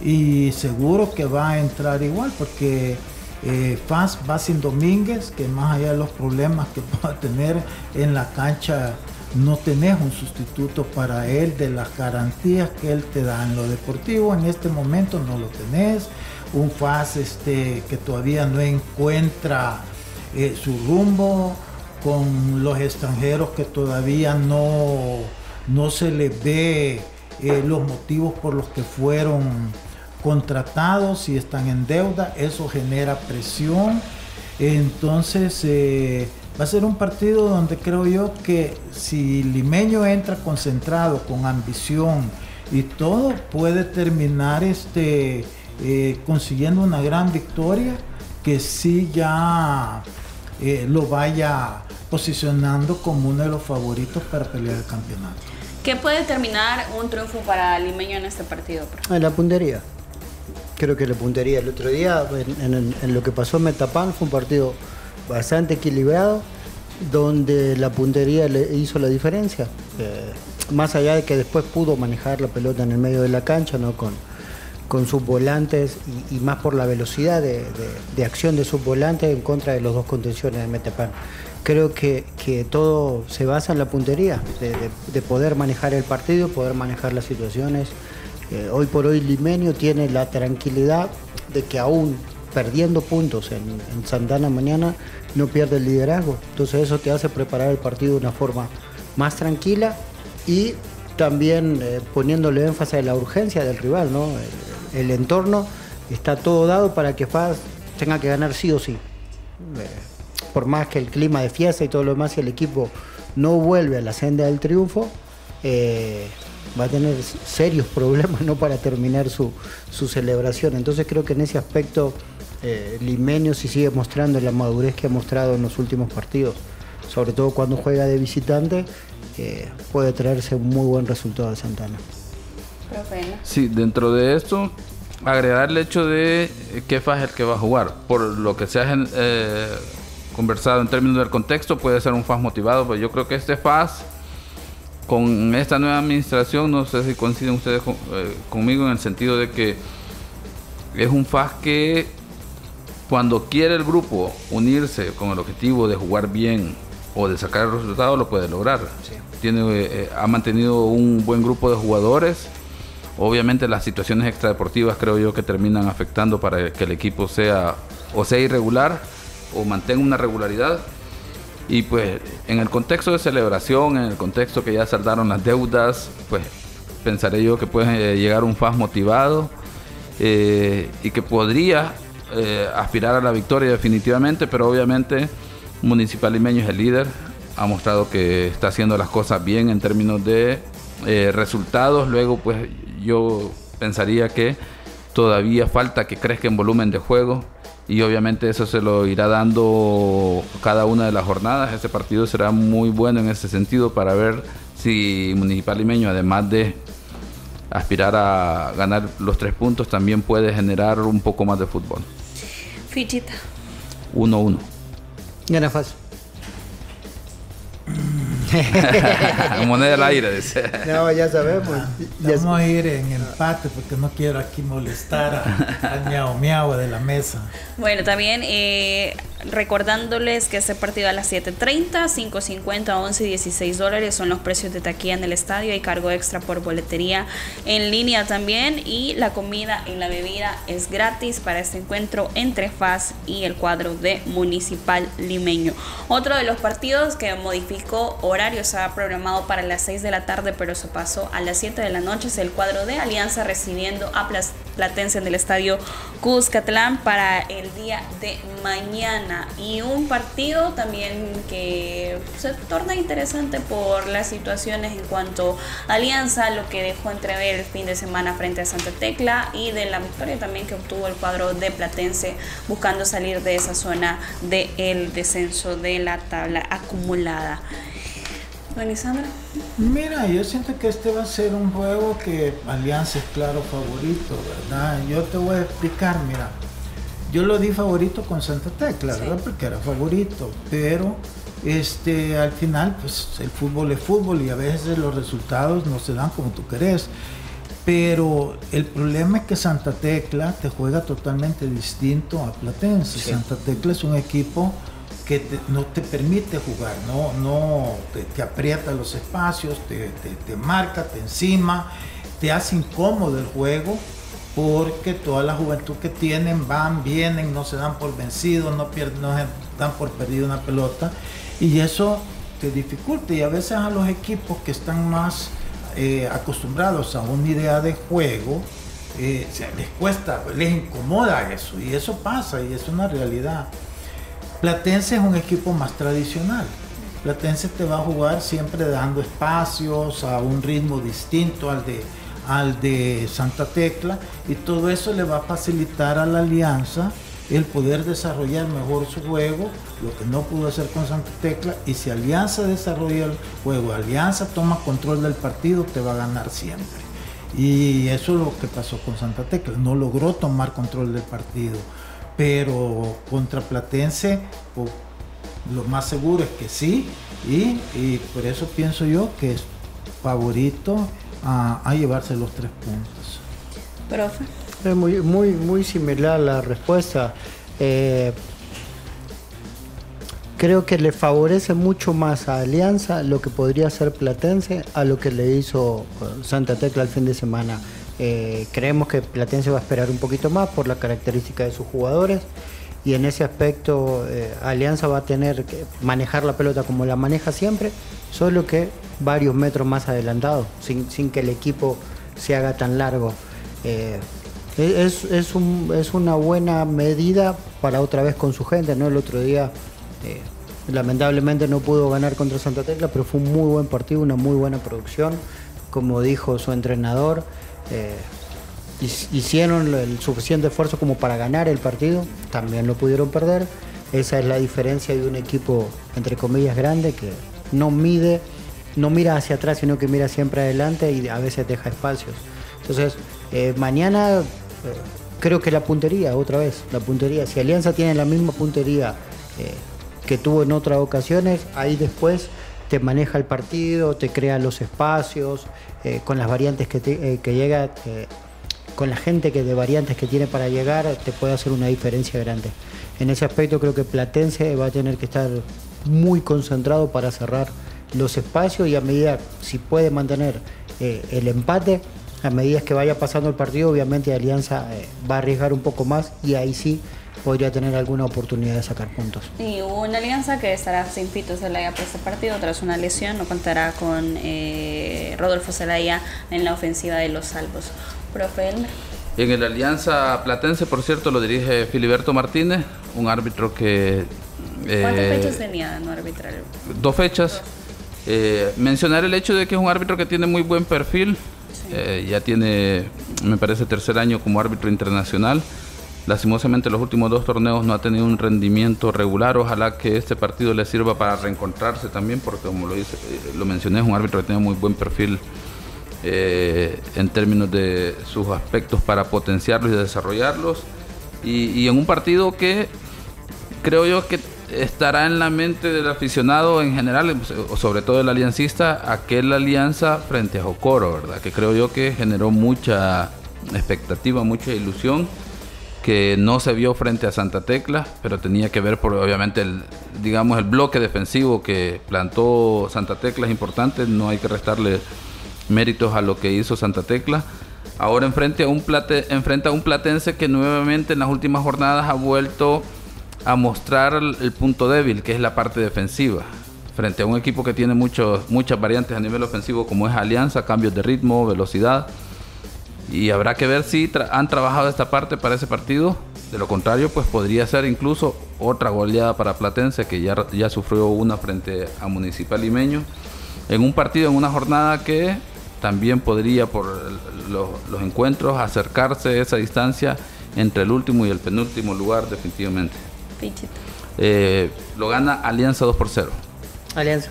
Y seguro que va a entrar igual porque eh, Faz va sin Domínguez, que más allá de los problemas que pueda tener en la cancha, no tenés un sustituto para él de las garantías que él te da en lo deportivo. En este momento no lo tenés. Un Faz este, que todavía no encuentra eh, su rumbo con los extranjeros que todavía no, no se le ve eh, los motivos por los que fueron contratados y están en deuda, eso genera presión. Entonces eh, va a ser un partido donde creo yo que si Limeño entra concentrado, con ambición y todo, puede terminar este, eh, consiguiendo una gran victoria que sí ya eh, lo vaya posicionando como uno de los favoritos para pelear el campeonato. ¿Qué puede terminar un triunfo para Limeño en este partido? La puntería creo que la puntería. El otro día, en, lo que pasó en Metapan, fue un partido bastante equilibrado, donde la puntería le hizo la diferencia. Eh, más allá de que después pudo manejar la pelota en el medio de la cancha, ¿no? con, con sus volantes y, más por la velocidad de, acción de sus volantes en contra de los dos contenciones de Metapan. Creo que, que todo se basa en la puntería, de poder manejar el partido, poder manejar las situaciones. Eh, hoy por hoy Limenio tiene la tranquilidad de que aún perdiendo puntos en, Santana mañana no pierde el liderazgo. Entonces eso te hace preparar el partido de una forma más tranquila y también eh, poniéndole énfasis a la urgencia del rival, ¿no? El, entorno está todo dado para que Faz tenga que ganar sí o sí. Eh, por más que el clima de fiesta y todo lo demás, si el equipo no vuelve a la senda del triunfo, va a tener serios problemas ¿no? para terminar su, celebración. Entonces creo que en ese aspecto eh, Limenio sí sigue mostrando la madurez que ha mostrado en los últimos partidos, sobre todo cuando juega de visitante, eh, puede traerse un muy buen resultado de Santana. Sí, dentro de esto, agregar el hecho de qué faz el que va a jugar. Por lo que se ha eh, conversado en términos del contexto, puede ser un FAS motivado, pero yo creo que este FAS con esta nueva administración, no sé si coinciden ustedes eh, conmigo en el sentido de que es un FAS que cuando quiere el grupo unirse con el objetivo de jugar bien o de sacar el resultado, lo puede lograr. Tiene, eh, ha mantenido un buen grupo de jugadores. Obviamente las situaciones extradeportivas creo yo que terminan afectando para que el equipo sea o sea irregular o mantenga una regularidad Y pues en el contexto de celebración, en el contexto que ya saldaron las deudas, pues pensaré yo que puede llegar un FAS motivado eh, y que podría eh, aspirar a la victoria definitivamente, pero obviamente Municipal Limeño es el líder, ha mostrado que está haciendo las cosas bien en términos de eh, resultados, luego pues yo pensaría que todavía falta que crezca en volumen de juego y obviamente eso se lo irá dando cada una de las jornadas. Ese partido será muy bueno en ese sentido para ver si Municipal Limeño, además de aspirar a ganar los tres puntos, también puede generar un poco más de fútbol. Fichita. 1-1. Gana fácil. Moneda al aire, dice. No, ya sabemos. Vamos a ir en empate porque no quiero aquí molestar al miau miau de la mesa. Bueno, también eh, recordándoles que este partido a las 7.30, 5.50, 11 y 16 dólares son los precios de taquilla en el estadio. Hay cargo extra por boletería en línea también. Y la comida y la bebida es gratis para este encuentro entre FAS y el cuadro de Municipal Limeño. Otro de los partidos que modificó horario estaba programado para las 6 de la tarde, pero se pasó a las 7 de la noche. Es el cuadro de Alianza recibiendo a Platense en el estadio Cuscatlán para el día de mañana. Y un partido también que se torna interesante por las situaciones en cuanto a Alianza, lo que dejó entrever el fin de semana frente a Santa Tecla y de la victoria también que obtuvo el cuadro de Platense buscando salir de esa zona del descenso de la tabla acumulada. Sandra? Mira, yo siento que este va a ser un juego que Alianza es claro favorito, ¿verdad? Yo te voy a explicar, mira. Yo lo di favorito con Santa Tecla, ¿verdad? Porque era favorito, pero este, al final, pues el fútbol es fútbol y a veces los resultados no se dan como tú querés. Pero el problema es que Santa Tecla te juega totalmente distinto a Platense. Santa Tecla es un equipo que no te permite jugar, no, no te, aprieta los espacios, te, te, marca, te encima, te hace incómodo el juego porque toda la juventud que tienen van, vienen, no se dan por vencidos, no, pierden, no se dan por perdido una pelota y eso te dificulta y a veces a los equipos que están más eh, acostumbrados a una idea de juego, eh, les cuesta, les incomoda eso y eso pasa y es una realidad. Platense es un equipo más tradicional. Platense te va a jugar siempre dando espacios a un ritmo distinto al de, al de Santa Tecla y todo eso le va a facilitar a la alianza el poder desarrollar mejor su juego, lo que no pudo hacer con Santa Tecla, y si Alianza desarrolla el juego, Alianza toma control del partido, te va a ganar siempre. Y eso es lo que pasó con Santa Tecla, no logró tomar control del partido pero contra Platense lo más seguro es que sí y, por eso pienso yo que es favorito a, llevarse los tres puntos. Profe. Es muy, muy, muy similar la respuesta. Eh, creo que le favorece mucho más a Alianza lo que podría ser Platense a lo que le hizo eh, Santa Tecla el fin de semana. Eh, creemos que Platense va a esperar un poquito más por la característica de sus jugadores y en ese aspecto eh, Alianza va a tener que manejar la pelota como la maneja siempre, solo que varios metros más adelantado, sin, que el equipo se haga tan largo. Eh, es, es, una buena medida para otra vez con su gente, ¿no? El otro día lamentablemente no pudo ganar contra Santa Tecla, pero fue un muy buen partido, una muy buena producción, como dijo su entrenador. Eh, hicieron el suficiente esfuerzo como para ganar el partido, también lo pudieron perder. Esa es la diferencia de un equipo, entre comillas, grande que no mide, no mira hacia atrás, sino que mira siempre adelante y a veces deja espacios. Entonces, eh, mañana eh, creo que la puntería, otra vez, la puntería, si Alianza tiene la misma puntería que tuvo en otras ocasiones, ahí después te maneja el partido, te crea los espacios, eh, con las variantes que, eh, llega, eh, con la gente que de variantes que tiene para llegar, te puede hacer una diferencia grande. En ese aspecto creo que Platense va a tener que estar muy concentrado para cerrar los espacios y a medida, si puede mantener el empate, a medida que vaya pasando el partido, obviamente Alianza va a arriesgar un poco más y ahí sí podría tener alguna oportunidad de sacar puntos. Y hubo una alianza que estará sin Pito Zelaya por este partido tras una lesión, no contará con eh, Rodolfo Zelaya en la ofensiva de los salvos. Profe Elmer. En el Alianza Platense, por cierto, lo dirige Filiberto Martínez, un árbitro que... ¿Cuántas eh, fechas tenía no arbitrar? Dos fechas. Eh, mencionar el hecho de que es un árbitro que tiene muy buen perfil, eh, ya tiene, me parece, tercer año como árbitro internacional. Lastimosamente los últimos dos torneos no ha tenido un rendimiento regular. Ojalá que este partido le sirva para reencontrarse también, porque como lo, lo mencioné, es un árbitro que tiene muy buen perfil eh, en términos de sus aspectos para potenciarlos y desarrollarlos. Y, en un partido que creo yo que estará en la mente del aficionado en general, o sobre todo del aliancista, aquella alianza frente a Jocoro, ¿verdad? Que creo yo que generó mucha expectativa, mucha ilusión que no se vio frente a Santa Tecla, pero tenía que ver por obviamente el digamos el bloque defensivo que plantó Santa Tecla es importante, no hay que restarle méritos a lo que hizo Santa Tecla. Ahora enfrente a un enfrenta a un platense que nuevamente en las últimas jornadas ha vuelto a mostrar el, punto débil, que es la parte defensiva. Frente a un equipo que tiene muchos, muchas variantes a nivel ofensivo, como es Alianza, cambios de ritmo, velocidad. Y habrá que ver si han trabajado esta parte para ese partido. De lo contrario, pues podría ser incluso otra goleada para Platense, que ya, ya sufrió una frente a Municipal Limeño. En un partido, en una jornada que también podría por los, encuentros acercarse a esa distancia entre el último y el penúltimo lugar definitivamente. Eh, lo gana Alianza 2 por 0. Alianza.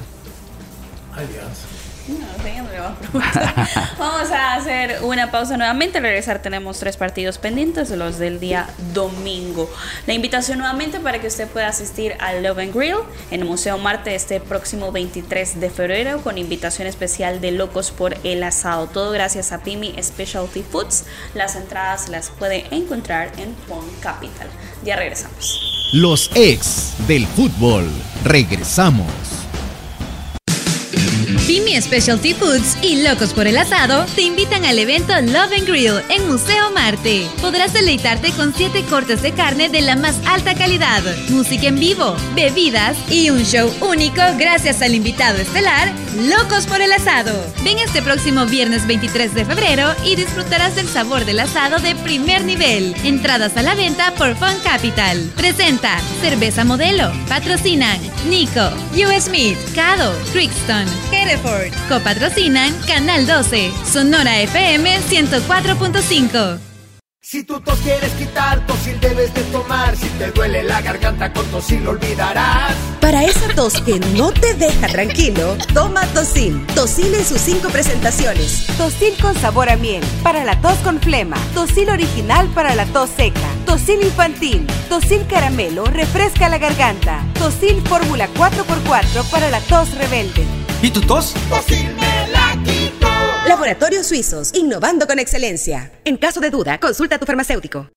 Alianza. Vamos a hacer una pausa nuevamente. Al regresar tenemos tres partidos pendientes, los del día domingo. La invitación nuevamente para que usted pueda asistir al Love and Grill en el Museo Marte este próximo 23 de febrero con invitación especial de Locos por el Asado. Todo gracias a Pimi Specialty Foods. Las entradas las puede encontrar en Fun Capital. Ya regresamos. Los ex del fútbol. Regresamos. Pimi Specialty Foods y Locos por el Asado te invitan al evento Love and Grill en Museo Marte. Podrás deleitarte con siete cortes de carne de la más alta calidad, música en vivo, bebidas y un show único gracias al invitado estelar Locos por el Asado. Ven este próximo viernes 23 de febrero y disfrutarás del sabor del asado de primer nivel. Entradas a la venta por Fun Capital. Presenta Cerveza Modelo. Patrocinan Nico, US Smith, Cado, Crixton, Hereford. Copatrocinan Canal 12, Sonora FM 104.5. Si tu tos quieres quitar, tosil debes de tomar. Si te duele la garganta, con tosil lo olvidarás. Para esa tos que no te deja tranquilo, toma Tosil. Tosil en sus cinco presentaciones. Tosil con sabor a miel, para la tos con flema. Tosil original para la tos seca. Tosil infantil. Tosil caramelo, refresca la garganta. Tosil fórmula 4x4 para la tos rebelde. ¿Y tu tos? Laboratorios Suizos, innovando con excelencia. En caso de duda, consulta a tu farmacéutico.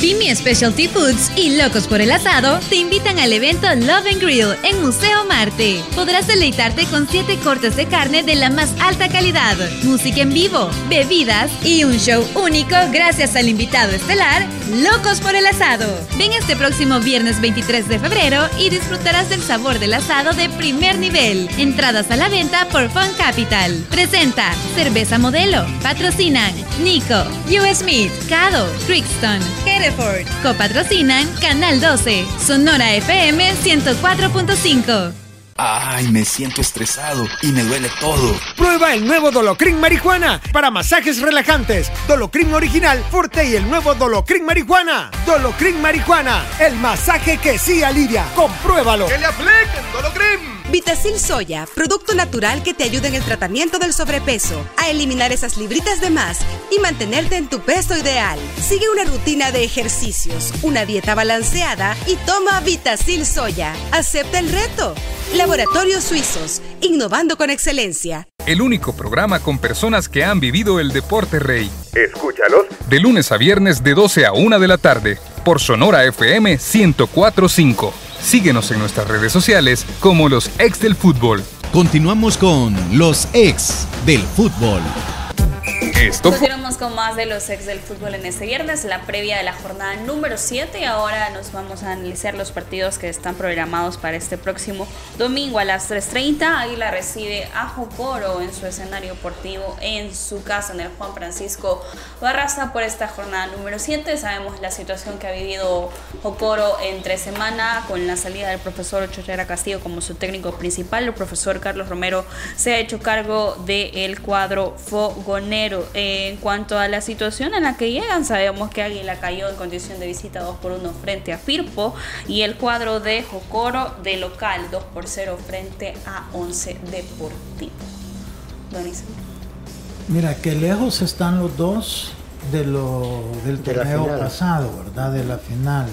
Pimi Specialty Foods y Locos por el Asado te invitan al evento Love and Grill en Museo Marte. Podrás deleitarte con siete cortes de carne de la más alta calidad, música en vivo, bebidas y un show único gracias al invitado estelar Locos por el Asado. Ven este próximo viernes 23 de febrero y disfrutarás del sabor del asado de primer nivel. Entradas a la venta por Fun Capital. Presenta Cerveza Modelo. Patrocinan Nico, US Smith, Cado, Crixton, Copatrocinan Canal 12, Sonora FM 104.5. Ay, me siento estresado y me duele todo. Prueba el nuevo Dolocrin Marihuana para masajes relajantes. Dolocrin original, fuerte y el nuevo Dolocrin Marihuana. Dolocrin Marihuana, el masaje que sí alivia. Compruébalo. ¡Que le apliquen Dolocrin! Vitacil Soya, producto natural que te ayuda en el tratamiento del sobrepeso, a eliminar esas libritas de más y mantenerte en tu peso ideal. Sigue una rutina de ejercicios, una dieta balanceada y toma Vitacil Soya. Acepta el reto. Laboratorios Suizos, innovando con excelencia. El único programa con personas que han vivido el deporte rey. Escúchalos. De lunes a viernes de 12 a 1 de la tarde por Sonora FM 1045. Síguenos en nuestras redes sociales como los ex del fútbol. Continuamos con los ex del fútbol. Esto. Continuamos con más de los ex del fútbol en este viernes, la previa de la jornada número 7 y ahora nos vamos a analizar los partidos que están programados para este próximo domingo a las 3.30. Águila recibe a Jocoro en su escenario deportivo en su casa en el Juan Francisco Barraza por esta jornada número 7. Sabemos la situación que ha vivido Jocoro entre semana con la salida del profesor Chochera Castillo como su técnico principal. El profesor Carlos Romero se ha hecho cargo del cuadro fogonero. En cuanto a la situación en la que llegan, sabemos que Águila cayó en condición de visita 2 por 1 frente a Firpo y el cuadro de Jocoro de local 2 por 0 frente a 11 Deportivo. Mira, que lejos están los dos de lo, del De torneo pasado, ¿verdad? De la final.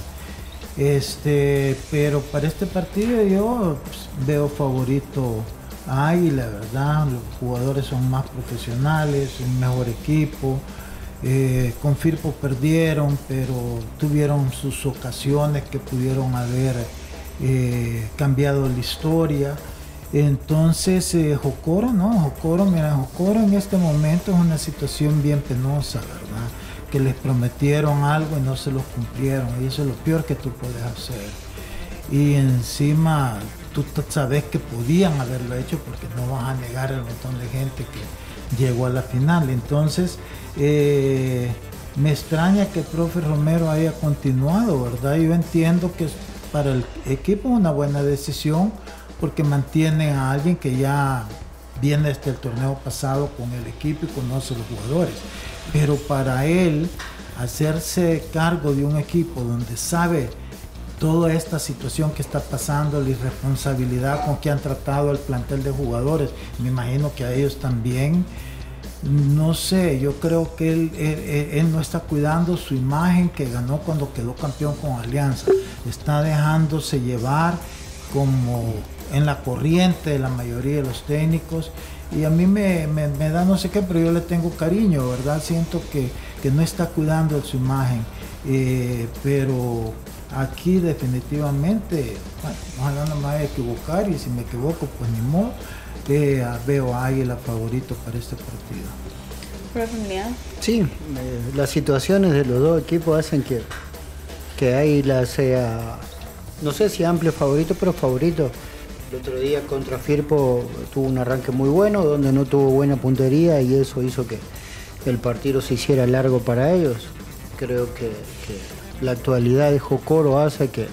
Este, pero para este partido yo pues, veo favorito a Águila, ¿verdad? Los jugadores son más profesionales, un mejor equipo. Eh, con Firpo perdieron, pero tuvieron sus ocasiones que pudieron haber eh, cambiado la historia. Entonces, eh, no, Jocoro, mira, Jocoro en este momento es una situación bien penosa, ¿verdad? Que les prometieron algo y no se lo cumplieron, y eso es lo peor que tú puedes hacer. Y encima, tú sabes que podían haberlo hecho porque no vas a negar el montón de gente que llegó a la final. Entonces, eh, me extraña que el profe Romero haya continuado, ¿verdad? Yo entiendo que para el equipo es una buena decisión porque mantiene a alguien que ya viene desde el torneo pasado con el equipo y conoce a los jugadores. Pero para él, hacerse cargo de un equipo donde sabe toda esta situación que está pasando, la irresponsabilidad con que han tratado al plantel de jugadores, me imagino que a ellos también. No sé, yo creo que él, no está cuidando su imagen que ganó cuando quedó campeón con Alianza. Está dejándose llevar como en la corriente de la mayoría de los técnicos. Y a mí me, me- da no sé qué, pero yo le tengo cariño, ¿verdad? Siento que, no está cuidando su imagen. Eh, pero aquí definitivamente, bueno, ojalá no me vaya a equivocar y si me equivoco, pues ni modo. Eh, veo a Águila favorito para este partido. Sí, eh, las situaciones de los dos equipos hacen que, que Águila sea, no sé si amplio favorito, pero favorito. El otro día contra Firpo tuvo un arranque muy bueno, donde no tuvo buena puntería y eso hizo que el partido se hiciera largo para ellos. Creo que, que la actualidad de Jocoro hace que eh,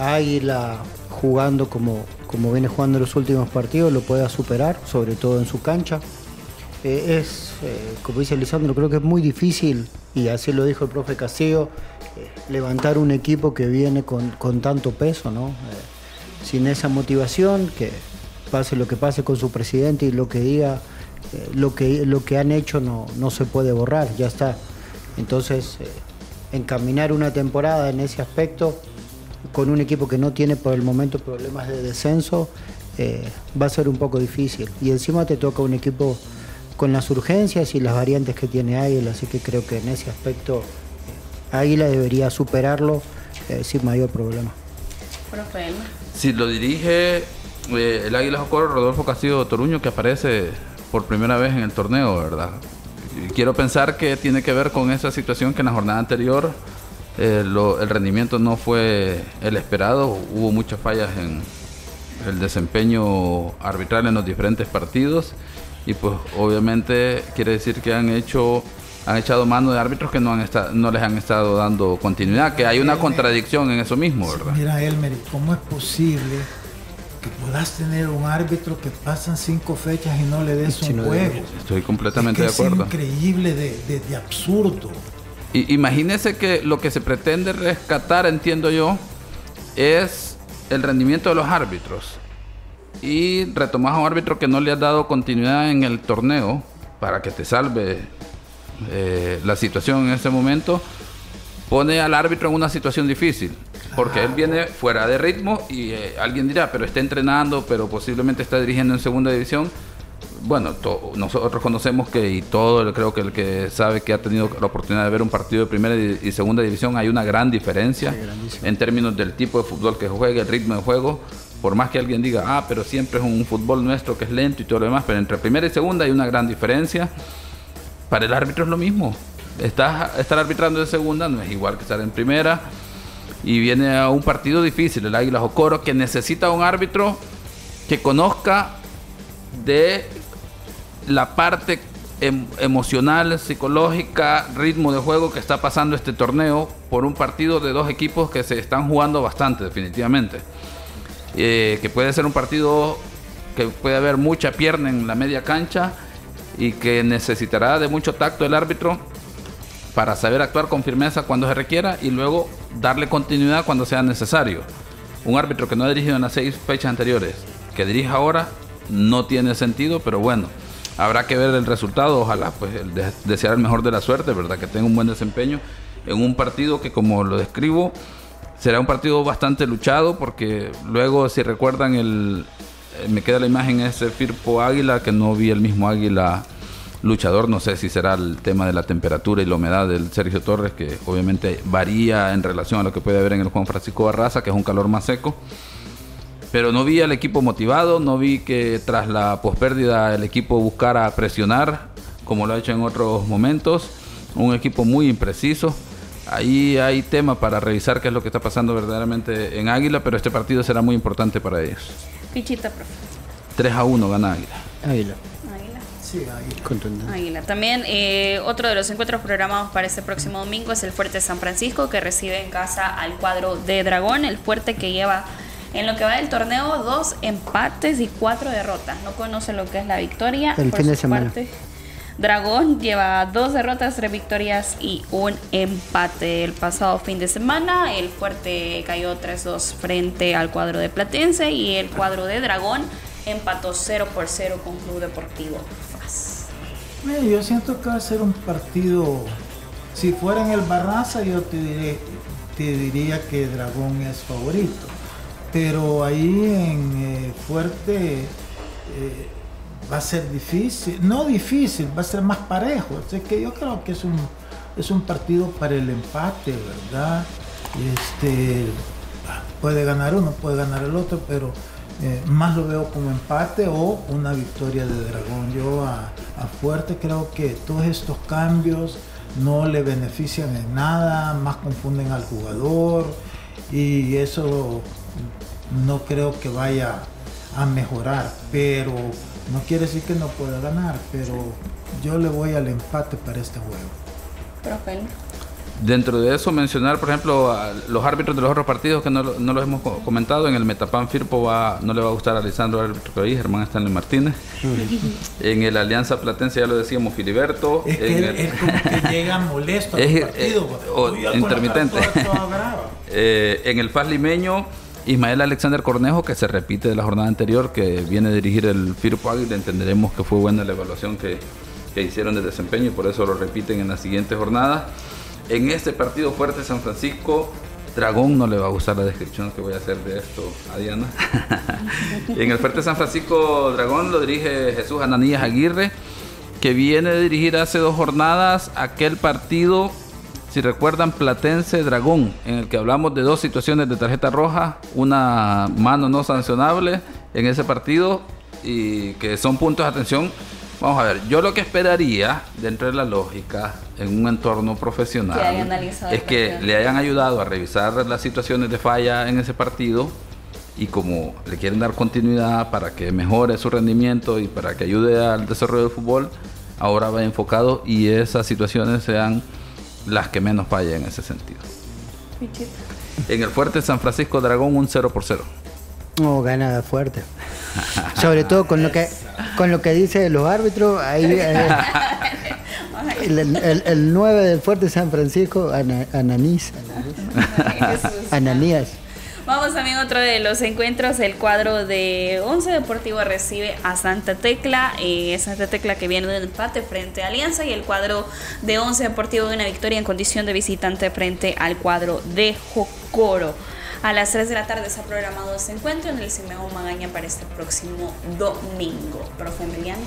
Águila jugando como, como viene jugando los últimos partidos lo pueda superar, sobre todo en su cancha. Eh, es, eh, como dice Lisandro, creo que es muy difícil, y así lo dijo el profe Castillo, levantar un equipo que viene con, con tanto peso, ¿no? Sin esa motivación, que pase lo que pase con su presidente y lo que diga, lo, que, lo que han hecho no, no se puede borrar, ya está. Entonces, encaminar una temporada en ese aspecto con un equipo que no tiene por el momento problemas de descenso, eh, va a ser un poco difícil. Y encima te toca un equipo con las urgencias y las variantes que tiene Águila, así que creo que en ese aspecto eh, Águila debería superarlo eh, sin mayor problema. Si lo dirige eh, el Águila Jocoro Rodolfo Castillo Toruño, que aparece por primera vez en el torneo, ¿verdad? Quiero pensar que tiene que ver con esa situación que en la jornada anterior eh, lo- el rendimiento no fue el esperado, hubo muchas fallas en el desempeño arbitral en los diferentes partidos y pues obviamente quiere decir que han hecho han echado mano de árbitros que no han no les han estado dando continuidad, que hay una contradicción en eso mismo, ¿verdad? Mira, Elmer, ¿cómo es posible que puedas tener un árbitro que pasan cinco fechas y no le des un no, juego? Estoy completamente Es que de acuerdo. Es increíble de, de- de absurdo. Y, imagínese que lo que se pretende rescatar, entiendo yo, es el rendimiento de los árbitros. Y retomar a un árbitro que no le ha dado continuidad en el torneo para que te salve eh, la situación en ese momento, pone al árbitro en una situación difícil. Porque él viene fuera de ritmo y eh, alguien dirá, pero está entrenando, pero posiblemente está dirigiendo en segunda división. Bueno, nosotros conocemos que, y todo el- creo que el que sabe que ha tenido la oportunidad de ver un partido de primera y, segunda división, hay una gran diferencia en términos del tipo de fútbol que juega, el ritmo de juego. Por más que alguien diga, ah, pero siempre es un fútbol nuestro que es lento y todo lo demás, pero entre primera y segunda hay una gran diferencia. para el árbitro es lo mismo. Estar arbitrando en segunda no es igual que estar en primera. Y viene a un partido difícil, el Águila Jocoro, que necesita un árbitro que conozca de la parte em- emocional, psicológica, ritmo de juego que está pasando este torneo por un partido de dos equipos que se están jugando bastante, definitivamente. Eh, que puede ser un partido que puede haber mucha pierna en la media cancha y que necesitará de mucho tacto el árbitro para saber actuar con firmeza cuando se requiera y luego darle continuidad cuando sea necesario. Un árbitro que no ha dirigido en las seis fechas anteriores, que dirija ahora, no tiene sentido, pero bueno, habrá que ver el resultado. Ojalá, pues, desear el mejor de la suerte, ¿verdad? Que tenga un buen desempeño en un partido que, como lo describo, será un partido bastante luchado, porque luego, si recuerdan, el, eh, me queda la imagen ese Firpo Águila, que no vi el mismo Águila luchador, no sé si será el tema de la temperatura y la humedad del Sergio Torres, que obviamente varía en relación a lo que puede haber en el Juan Francisco Barraza, que es un calor más seco. Pero no vi al equipo motivado, no vi que tras la pospérdida el equipo buscara presionar, como lo ha hecho en otros momentos. Un equipo muy impreciso. Ahí hay tema para revisar qué es lo que está pasando verdaderamente en Águila, pero este partido será muy importante para ellos. Fichita, profe. 3 a 1 gana Águila. Águila. Sí, ahí. Contundente. Águila. También eh, otro de los encuentros programados para este próximo domingo es el Fuerte San Francisco, que recibe en casa al cuadro de Dragón, el Fuerte que lleva en lo que va del torneo dos empates y cuatro derrotas. No conoce lo que es la victoria. El Por fin de su semana. parte, Dragón lleva dos derrotas, tres victorias y un empate. El pasado fin de semana el Fuerte cayó 3-2 frente al cuadro de Platense y el cuadro de Dragón empató 0 por 0 con Club Deportivo. Eh, Yo siento que va a ser un partido. Si fuera en el Barraza, yo te, diré, te diría que Dragón es favorito. Pero ahí en eh, Fuerte eh, va a ser difícil. No difícil, va a ser más parejo. Así que yo creo que es un, es un partido para el empate, ¿verdad? Este, puede ganar uno, puede ganar el otro, pero eh, más lo veo como empate o una victoria de Dragón. Yo a, Fuerte creo que todos estos cambios no le benefician en nada, más confunden al jugador y eso no creo que vaya a mejorar, pero no quiere decir que no pueda ganar, pero yo le voy al empate para este juego. Profe. Dentro de eso, mencionar, por ejemplo, a los árbitros de los otros partidos que no, no los hemos co- comentado. En el Metapan Firpo va, no le va a gustar a Lisandro, el árbitro que ahí, Germán Stanley Martínez. En el Alianza Platense ya lo decíamos, Filiberto. Es que En él, el- él como que llega molesto al Es- partido. eh, pues. o Uy, intermitente. Eh, en el FAS limeño, Ismael Alexander Cornejo, que se repite de la jornada anterior, que viene a dirigir el Firpo Águila. Entenderemos que fue buena la evaluación que, que hicieron de desempeño y por eso lo repiten en la siguiente jornada. En este partido fuerte San Francisco, Dragón no le va a gustar la descripción que voy a hacer de esto a Diana. en el fuerte San Francisco, Dragón lo dirige Jesús Ananías Aguirre, que viene a dirigir hace dos jornadas aquel partido si recuerdan, Platense Dragón, en el que hablamos de dos situaciones de tarjeta roja, una mano no sancionable en ese partido y que son puntos de atención. Vamos a ver, yo lo que esperaría, dentro de la lógica, en un entorno profesional, Que es que le hayan ayudado a revisar las situaciones de falla en ese partido y como le quieren dar continuidad para que mejore su rendimiento y para que ayude al desarrollo del fútbol, ahora va enfocado y esas situaciones sean las que menos fallen en ese sentido. En el fuerte San Francisco Dragón un 0 por 0. No, gana fuerte. Sobre todo con lo que con lo que dice los árbitros, ahí eh, el, el, el 9 del Fuerte San Francisco, Ana- Ananís, Ananías. Vamos también otro de los encuentros. El cuadro de Once Deportivo recibe a Santa Tecla. eh, Santa Tecla que viene de un empate frente a Alianza. Y el cuadro de Once Deportivo de una victoria en condición de visitante frente al cuadro de Jocoro. A las 3 de la tarde se ha programado este encuentro en el Simeón Magaña para este próximo domingo. Profe Emiliano.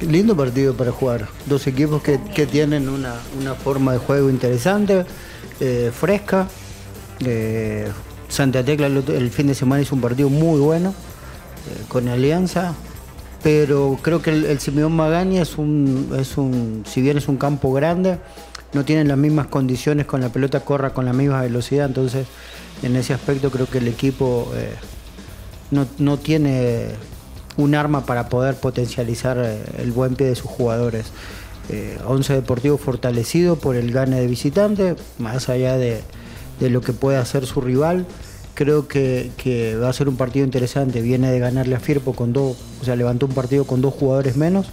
Lindo partido para jugar. Dos equipos que, tienen una, una forma de juego interesante, eh, fresca. Eh, Santa Tecla el, fin de semana hizo un partido muy bueno eh, con Alianza. pero creo que el, el Simeón Magani es un, es un, si bien es un campo grande, no tienen las mismas condiciones con la pelota corra con la misma velocidad, entonces en ese aspecto creo que el equipo eh, no, no tiene un arma para poder potencializar eh, el buen pie de sus jugadores. Eh, Once Deportivo fortalecido por el gane de visitante, más allá de, de lo que puede hacer su rival. Creo que, va a ser un partido interesante. Viene de ganarle a Firpo con dos, o sea, levantó un partido con dos jugadores menos.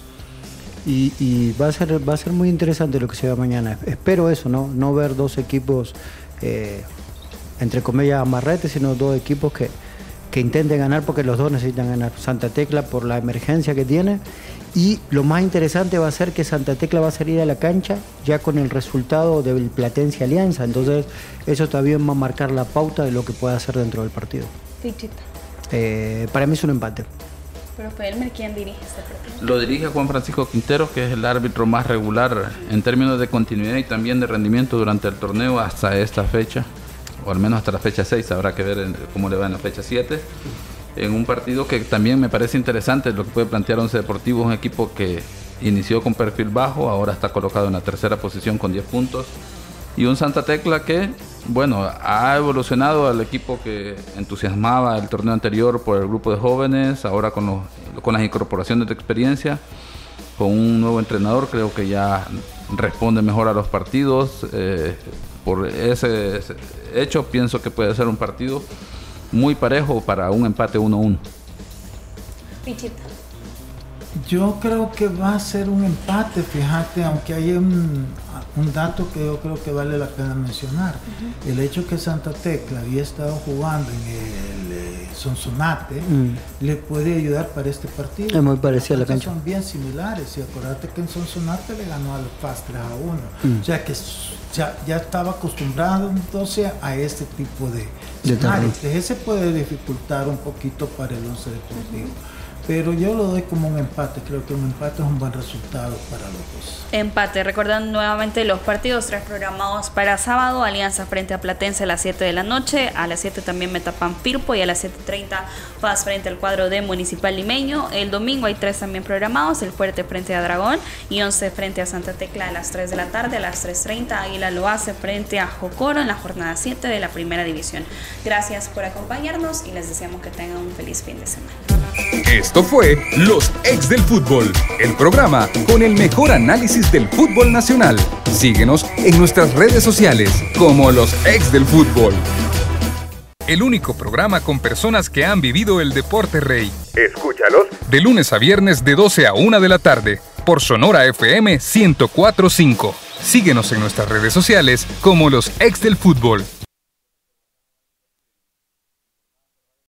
Y, y va, a ser, va a ser muy interesante lo que se vea mañana. Espero eso, ¿no? No ver dos equipos, eh, entre comillas, amarretes, sino dos equipos que, que intenten ganar porque los dos necesitan ganar. Santa Tecla por la emergencia que tiene y lo más interesante va a ser que Santa Tecla va a salir a la cancha ya con el resultado del Platense Alianza. Entonces eso también va a marcar la pauta de lo que puede hacer dentro del partido. Fichita. Eh, para mí es un empate. Pero Pelmer, ¿quién dirige este partido? Lo dirige Juan Francisco Quintero, que es el árbitro más regular en términos de continuidad y también de rendimiento durante el torneo hasta esta fecha, o al menos hasta la fecha 6, habrá que ver cómo le va en la fecha 7. En un partido que también me parece interesante, lo que puede plantear Once Deportivo, un equipo que inició con perfil bajo, ahora está colocado en la tercera posición con 10 puntos. Y un Santa Tecla que, bueno, ha evolucionado al equipo que entusiasmaba el torneo anterior por el grupo de jóvenes, ahora con, los- con las incorporaciones de experiencia, con un nuevo entrenador, creo que ya responde mejor a los partidos. eh, por ese hecho, pienso que puede ser un partido muy parejo para un empate 1-1. Fichita. Yo creo que va a ser un empate, fíjate, aunque hay un, un dato que yo creo que vale la pena mencionar. El hecho que Santa Tecla había estado jugando en el Sonsonate Mm. le puede ayudar para este partido. Es muy parecida a la cancha. Son bien similares y acordate que en Sonsonate le ganó a los Paz 3 a 1. Mm. O sea que ya, ya estaba acostumbrado entonces a este tipo de De escenarios. Ese puede dificultar un poquito para el 11 deportivo. Pero yo lo doy como un empate. Creo que un empate es un buen resultado para los dos. Empate, recordando nuevamente los partidos tres programados para sábado, Alianza frente a Platense a las 7 de la noche, a las 7 también Metapan Pirpo y a las 7.30 Paz frente al cuadro de Municipal Limeño. El domingo hay tres también programados, el Fuerte frente a Dragón y 11 frente a Santa Tecla a las 3 de la tarde, a las 3.30 Águila lo hace frente a Jocoro en la jornada 7 de la primera división. Gracias por acompañarnos y les deseamos que tengan un feliz fin de semana. Esto fue Los Ex del Fútbol, el programa con el mejor análisis del fútbol nacional. Síguenos en nuestras redes sociales como Los Ex del Fútbol. El único programa con personas que han vivido el deporte rey. Escúchalos De lunes a viernes de 12 a 1 de la tarde por Sonora FM 1045. Síguenos en nuestras redes sociales como Los Ex del Fútbol.